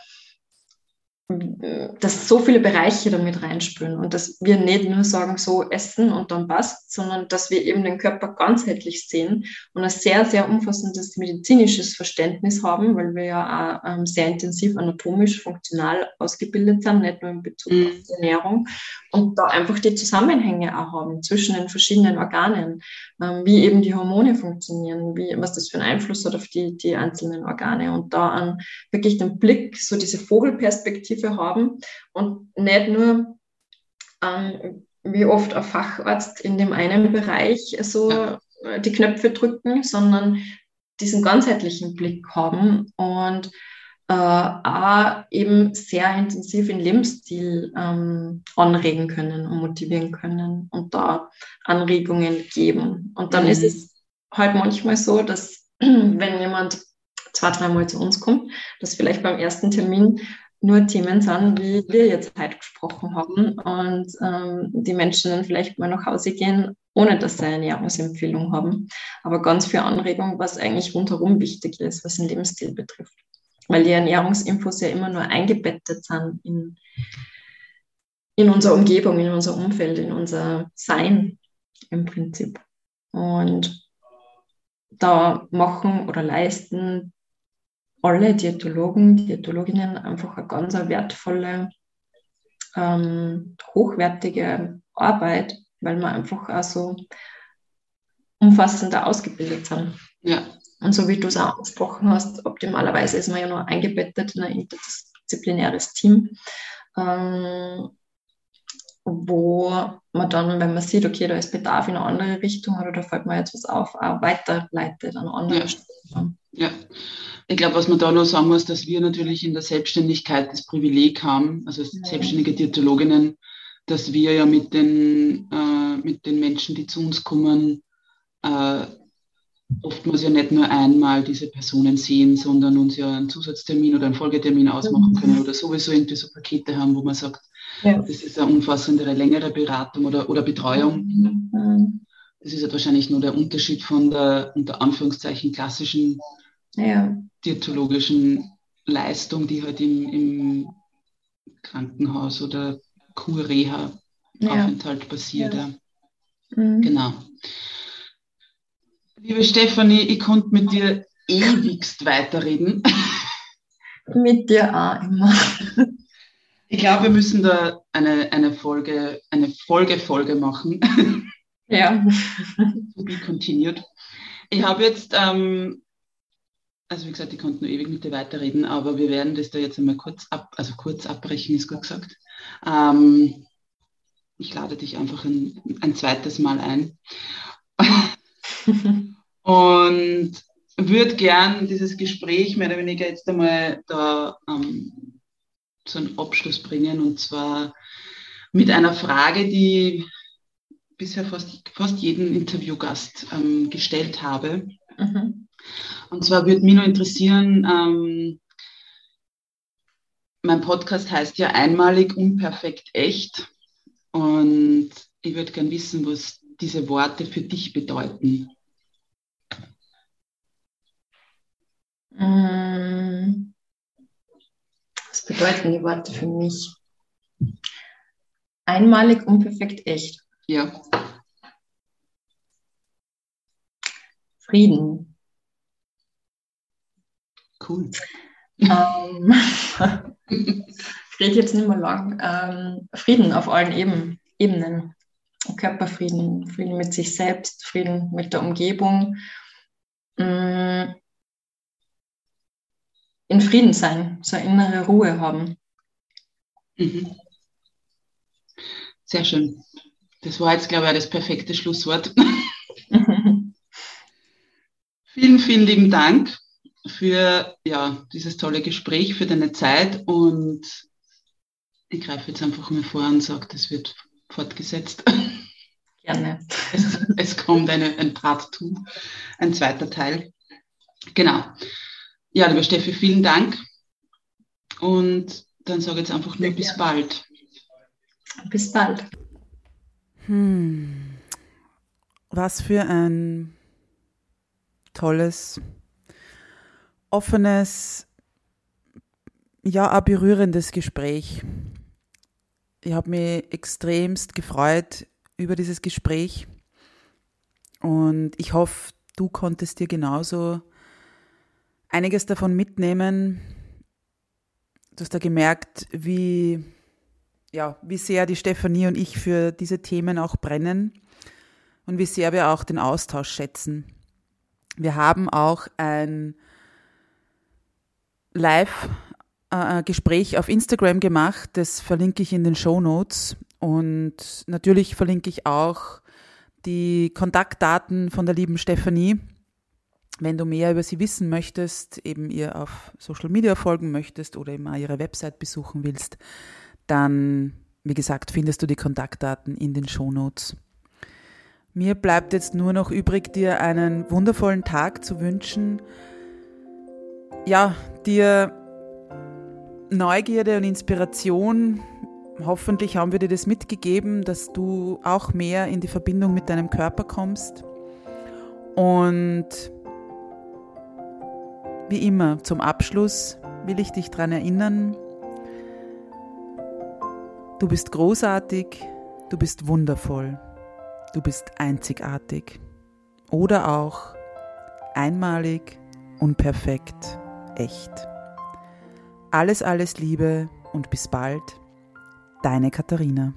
dass so viele Bereiche damit reinspüren und dass wir nicht nur sagen, so essen und dann passt, sondern dass wir eben den Körper ganzheitlich sehen und ein sehr, sehr umfassendes medizinisches Verständnis haben, weil wir ja auch ähm, sehr intensiv anatomisch, funktional ausgebildet sind, nicht nur in Bezug mhm. auf die Ernährung und da einfach die Zusammenhänge auch haben zwischen den verschiedenen Organen, ähm, wie eben die Hormone funktionieren, wie, was das für einen Einfluss hat auf die, die einzelnen Organe und da an wirklich den Blick, so diese Vogelperspektive haben und nicht nur ähm, wie oft ein Facharzt in dem einen Bereich so die Knöpfe drücken, sondern diesen ganzheitlichen Blick haben und äh, eben sehr intensiv in Lebensstil ähm, anregen können und motivieren können und da Anregungen geben. Und dann mhm. ist es halt manchmal so, dass wenn jemand zwei, dreimal zu uns kommt, dass vielleicht beim ersten Termin nur Themen sind, wie wir jetzt heute gesprochen haben und ähm, die Menschen dann vielleicht mal nach Hause gehen, ohne dass sie eine Ernährungsempfehlung haben, aber ganz viel Anregung, was eigentlich rundherum wichtig ist, was den Lebensstil betrifft. Weil die Ernährungsinfos ja immer nur eingebettet sind in, in unsere Umgebung, in unser Umfeld, in unser Sein im Prinzip. Und da machen oder leisten alle Diätologen, Diätologinnen einfach eine ganz wertvolle, ähm, hochwertige Arbeit, weil wir einfach auch so umfassender ausgebildet sind. Ja. Und so wie du es auch angesprochen hast, optimalerweise ist man ja nur eingebettet in ein interdisziplinäres Team, ähm, wo man dann, wenn man sieht, okay, da ist Bedarf in eine andere Richtung oder da fällt mir jetzt was auf, auch weiterleitet an andere ja. Stellen. Ja, ich glaube, was man da noch sagen muss, dass wir natürlich in der Selbstständigkeit das Privileg haben, also ja. selbstständige Diätologinnen, dass wir ja mit den, äh, mit den Menschen, die zu uns kommen, äh, oftmals ja nicht nur einmal diese Personen sehen, sondern uns ja einen Zusatztermin oder einen Folgetermin ausmachen können oder sowieso irgendwie so Pakete haben, wo man sagt, ja. das ist eine umfassendere, längere Beratung oder, oder Betreuung. Mhm. Das ist halt wahrscheinlich nur der Unterschied von der unter Anführungszeichen klassischen ja. diätologischen Leistung, die halt im, im Krankenhaus oder Kur-Reha-Aufenthalt ja. passiert. Ja. Mhm. Genau. Liebe Stefanie, ich konnte mit dir ewigst weiterreden. Mit dir auch immer. Ich glaube, wir müssen da eine, eine Folge, eine Folge-Folge machen. Ja. to be continued. Ich habe jetzt ähm, also wie gesagt, ich konnte nur ewig mit dir weiterreden, aber wir werden das da jetzt einmal kurz ab, also kurz abbrechen, ist gut gesagt. Ähm, ich lade dich einfach ein, ein zweites Mal ein. und würde gern dieses Gespräch mehr oder weniger jetzt einmal da ähm, zu einem Abschluss bringen und zwar mit einer Frage, die bisher fast, fast jeden Interviewgast ähm, gestellt habe. Mhm. Und zwar würde mich nur interessieren, ähm, mein Podcast heißt ja einmalig, unperfekt, echt. Und ich würde gern wissen, was diese Worte für dich bedeuten. Was bedeuten die Worte für mich? Einmalig, unperfekt, echt. Ja. Frieden. Cool. Ähm, ich rede jetzt nicht mehr lang. Ähm, Frieden auf allen Eben, Ebenen. Körperfrieden, Frieden mit sich selbst, Frieden mit der Umgebung. Mm, in Frieden sein, so eine innere Ruhe haben. Mhm. Sehr schön. Das war jetzt, glaube ich, das perfekte Schlusswort. vielen, vielen lieben Dank für ja, dieses tolle Gespräch, für deine Zeit und ich greife jetzt einfach mal vor und sage, das wird fortgesetzt. Gerne. Es, es kommt eine, ein Part 2, ein zweiter Teil. Genau. Ja, liebe Steffi, vielen Dank. Und dann sage ich jetzt einfach nur Sehr bis bald. Bis bald. Hm. Was für ein tolles offenes, ja, ein berührendes Gespräch. Ich habe mich extremst gefreut über dieses Gespräch und ich hoffe, du konntest dir genauso einiges davon mitnehmen. Du hast da gemerkt, wie, ja, wie sehr die Stefanie und ich für diese Themen auch brennen und wie sehr wir auch den Austausch schätzen. Wir haben auch ein Live-Gespräch auf Instagram gemacht, das verlinke ich in den Show Notes und natürlich verlinke ich auch die Kontaktdaten von der lieben Stefanie. Wenn du mehr über sie wissen möchtest, eben ihr auf Social Media folgen möchtest oder eben auch ihre Website besuchen willst, dann, wie gesagt, findest du die Kontaktdaten in den Show Notes. Mir bleibt jetzt nur noch übrig, dir einen wundervollen Tag zu wünschen. Ja, dir Neugierde und Inspiration. Hoffentlich haben wir dir das mitgegeben, dass du auch mehr in die Verbindung mit deinem Körper kommst. Und wie immer, zum Abschluss will ich dich daran erinnern, du bist großartig, du bist wundervoll. Du bist einzigartig oder auch einmalig, unperfekt, echt. Alles, alles Liebe und bis bald, deine Katharina.